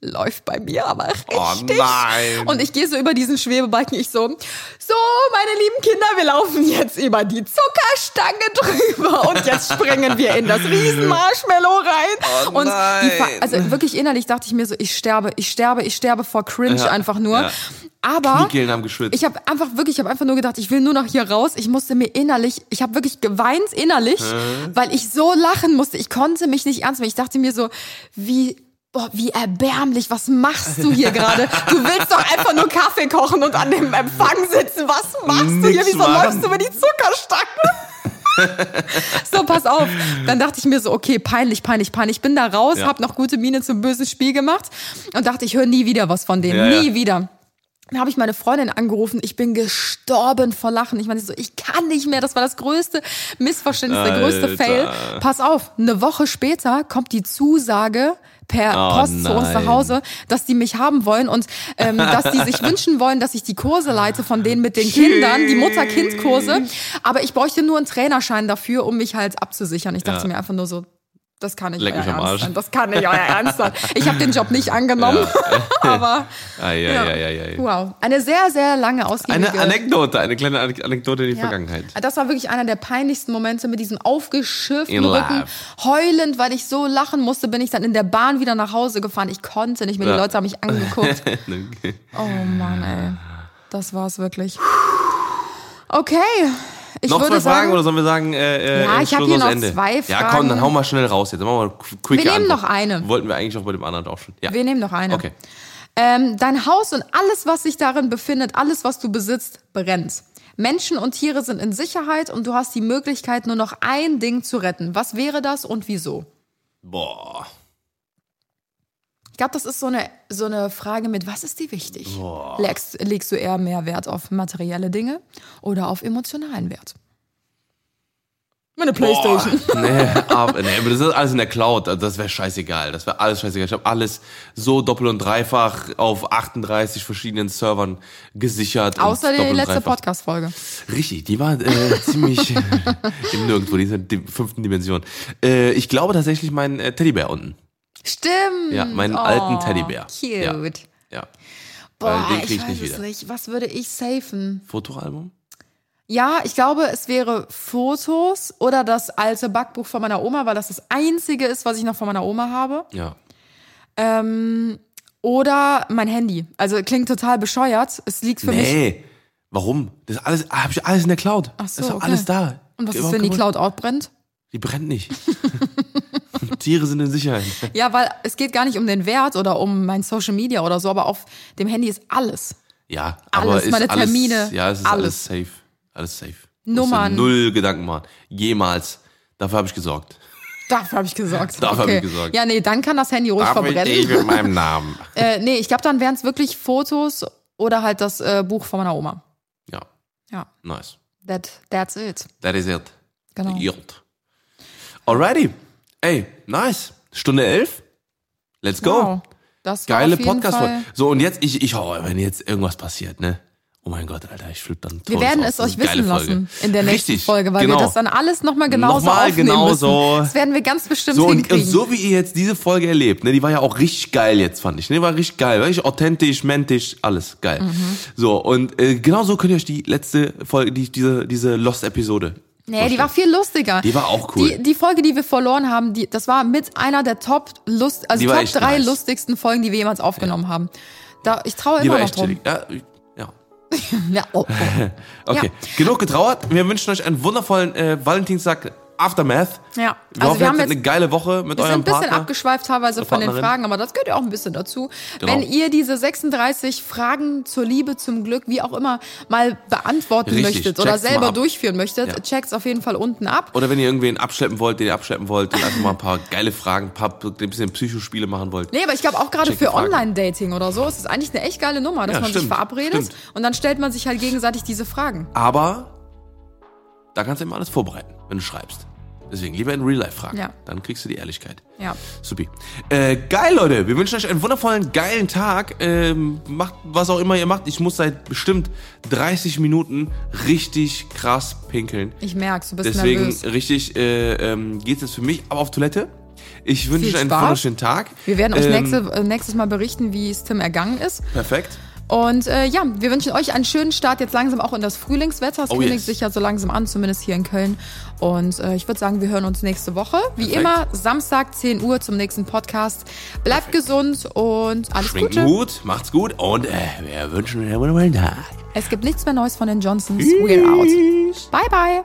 läuft bei mir aber richtig. Oh nein. Und ich gehe so über diesen Schwebebalken, ich so, so, meine lieben Kinder, wir laufen jetzt über die Zuckerstange drüber und jetzt springen wir in das Riesenmarshmallow rein. Oh und die, also wirklich innerlich dachte ich mir so, ich sterbe, ich sterbe, ich sterbe vor Cringe Ja, einfach nur. ja. Aber ich habe einfach wirklich, ich habe einfach nur gedacht, ich will nur noch hier raus. Ich musste mir innerlich, ich habe wirklich geweint innerlich, weil ich so lachen musste. Ich konnte mich nicht ernst nehmen. Ich dachte mir so, wie Boah, wie erbärmlich, was machst du hier gerade? Du willst doch einfach nur Kaffee kochen und an dem Empfang sitzen. Was machst du hier? Nix Wieso machen. läufst du über die Zuckerstange? so, pass auf. Dann dachte ich mir so, okay, peinlich, peinlich, peinlich. Ich bin da raus, Ja. hab noch gute Miene zum bösen Spiel gemacht und dachte, ich höre nie wieder was von denen. Ja, ja. nie wieder. Dann habe ich meine Freundin angerufen. Ich bin gestorben vor Lachen. Ich meine so, ich kann nicht mehr. Das war das größte Missverständnis, der größte Alter. Fail. Pass auf, eine Woche später kommt die Zusage per Oh Post zu uns nach nein. Hause, dass die mich haben wollen und ähm, dass die sich wünschen wollen, dass ich die Kurse leite von denen mit den Kindern, die Mutter-Kind-Kurse. Aber ich bräuchte nur einen Trainerschein dafür, um mich halt abzusichern. Ich dachte Ja. mir einfach nur so, das kann nicht Leck euer Ernst sein. Das kann nicht euer Ernst sein. Ich habe den Job nicht angenommen, aber Ei, ei, ja. ei. wow, eine sehr sehr lange ausgiebige Eine Anekdote, eine kleine Anek- Anekdote in die ja. Vergangenheit. Das war wirklich einer der peinlichsten Momente mit diesem aufgeschürften In Rücken. life. Heulend, weil ich so lachen musste, bin ich dann in der Bahn wieder nach Hause gefahren. Ich konnte nicht mehr. Die Ja. Leute haben mich angeguckt. Oh Mann, ey. Das war's wirklich. Okay. Ich noch würde zwei Fragen sagen, oder sollen wir sagen, äh, äh, Ja, ich hab Schluss hier noch Ende? zwei Ja, komm, Fragen. dann hau mal schnell raus jetzt. Dann machen wir eine quicke Wir nehmen Antwort. noch eine. Wollten wir eigentlich auch bei dem anderen auch schon. Ja. wir nehmen noch eine. Okay. Ähm, dein Haus und alles, was sich darin befindet, alles, was du besitzt, brennt. Menschen und Tiere sind in Sicherheit und du hast die Möglichkeit, nur noch ein Ding zu retten. Was wäre das und wieso? Boah. Ich glaube, das ist so eine, so eine Frage mit, was ist dir wichtig? Legst, legst du eher mehr Wert auf materielle Dinge oder auf emotionalen Wert? Meine Playstation. Boah. Nee, aber, nee, aber das ist alles in der Cloud. Also Das wäre scheißegal. Das wäre alles scheißegal. Ich habe alles so doppelt und dreifach auf 38 verschiedenen Servern gesichert. Außer die letzte. Podcast-Folge. Richtig, die war äh, ziemlich im Nirgendwo, die ist in der fünften Dimension. Äh, ich glaube tatsächlich meinen äh, Teddybär unten. Stimmt. Ja, meinen oh, alten Teddybär. Cute. Ja. Ja. Boah, den krieg ich ich weiß nicht es wieder. nicht. Was würde ich safen? Fotoalbum? Ja, ich glaube, es wäre Fotos oder das alte Backbuch von meiner Oma, weil das das einzige ist, was ich noch von meiner Oma habe. Ja. Ähm, oder mein Handy. Also klingt total bescheuert. Es liegt für mich. Nee. Warum? Das ist alles, habe ich alles in der Cloud. Ach so, das ist okay. alles da. Und was ist, wenn die Cloud outbrennt? Die brennt nicht. Tiere sind in Sicherheit. Ja, weil es geht gar nicht um den Wert oder um mein Social Media oder so, aber auf dem Handy ist alles. Ja, Alles, aber ist meine alles, Termine, Ja, es ist alles. alles, safe. Alles safe. Nummern. Null Gedanken machen. Jemals. Dafür habe ich gesorgt. Dafür habe ich gesorgt. Dafür hab ich gesorgt. Ja, nee, dann kann das Handy ruhig Darf ich verbrennen. mit meinem Namen. Äh, nee, ich glaube, dann wären es wirklich Fotos oder halt das äh, Buch von meiner Oma. Ja, Ja, nice. that, that's it. That is it. Genau. Yield. Alrighty. Ey, nice. Stunde elf. Let's go. Wow. Das war Geile podcast Fall. So, und jetzt, ich, ich hoffe, wenn jetzt irgendwas passiert, ne? Oh mein Gott, Alter, ich flippe dann Wir werden es euch wissen Folge. lassen in der nächsten Richtig, Folge, weil genau. wir das dann alles nochmal genauso Nochmal aufnehmen genauso. müssen. Das werden wir ganz bestimmt So, hinkriegen. und so wie ihr jetzt diese Folge erlebt, ne, die war ja auch richtig geil jetzt, fand ich. Ne, war richtig geil, richtig authentisch, mentisch, alles geil. Mhm. So, und äh, genau so könnt ihr euch die letzte Folge, die, diese, diese Lost-Episode. Nee, die war viel lustiger. Die war auch cool. Die, die Folge, die wir verloren haben, die, das war mit einer der Top Lust, also Die Top drei nice. lustigsten Folgen, die wir jemals aufgenommen haben. Da, ich traue immer noch drum. Ja, ja. Ja, oh, oh. Okay, genug getrauert. Wir wünschen euch einen wundervollen äh, Valentinstag Aftermath. Ja, Wir also hoffen, wir ihr haben jetzt eine geile Woche mit Wir sind eurem ein bisschen Partner. abgeschweift teilweise von den. Fragen, aber das gehört ja auch ein bisschen dazu. Genau. Wenn ihr diese 36 Fragen zur Liebe, zum Glück, wie auch immer, mal beantworten Richtig, möchtet oder selber durchführen möchtet, Ja. checkt's auf jeden Fall unten ab. Oder wenn ihr irgendwen abschleppen wollt, den ihr abschleppen wollt, und einfach mal ein paar geile Fragen, ein paar ein bisschen Psychospiele machen wollt. Nee, aber ich glaube auch gerade für. Online-Dating oder so ist es eigentlich eine echt geile Nummer, dass Ja, man sich stimmt, verabredet stimmt. und dann stellt man sich halt gegenseitig diese Fragen. Aber da kannst du immer alles vorbereiten, wenn du schreibst. Deswegen lieber in Real Life fragen. Ja. Dann kriegst du die Ehrlichkeit. Ja. Supi. Äh, geil, Leute. Wir wünschen euch einen wundervollen, geilen Tag. Ähm, macht was auch immer ihr macht. Ich muss seit bestimmt 30 Minuten richtig krass pinkeln. Ich merk's, du bist Deswegen nervös. richtig äh, ähm, geht es für mich aber auf Toilette. Ich wünsche euch einen Spaß. wunderschönen Tag. Wir werden euch Ähm, nächste, äh, nächstes Mal berichten, wie es Tim ergangen ist. Perfekt. Und äh, ja, wir wünschen euch einen schönen Start jetzt langsam auch in das Frühlingswetter. Es Oh, kündigt yes. sich ja so langsam an, zumindest hier in Köln. Und äh, ich würde sagen, wir hören uns nächste Woche. Wie Perfekt. immer, Samstag, 10 Uhr zum nächsten Podcast. Bleibt gesund und alles Schwingt Gute. Hut, macht's gut und äh, wir wünschen euch einen wundervollen Tag. Es gibt nichts mehr Neues von den Johnsons. We're out. Bye, bye.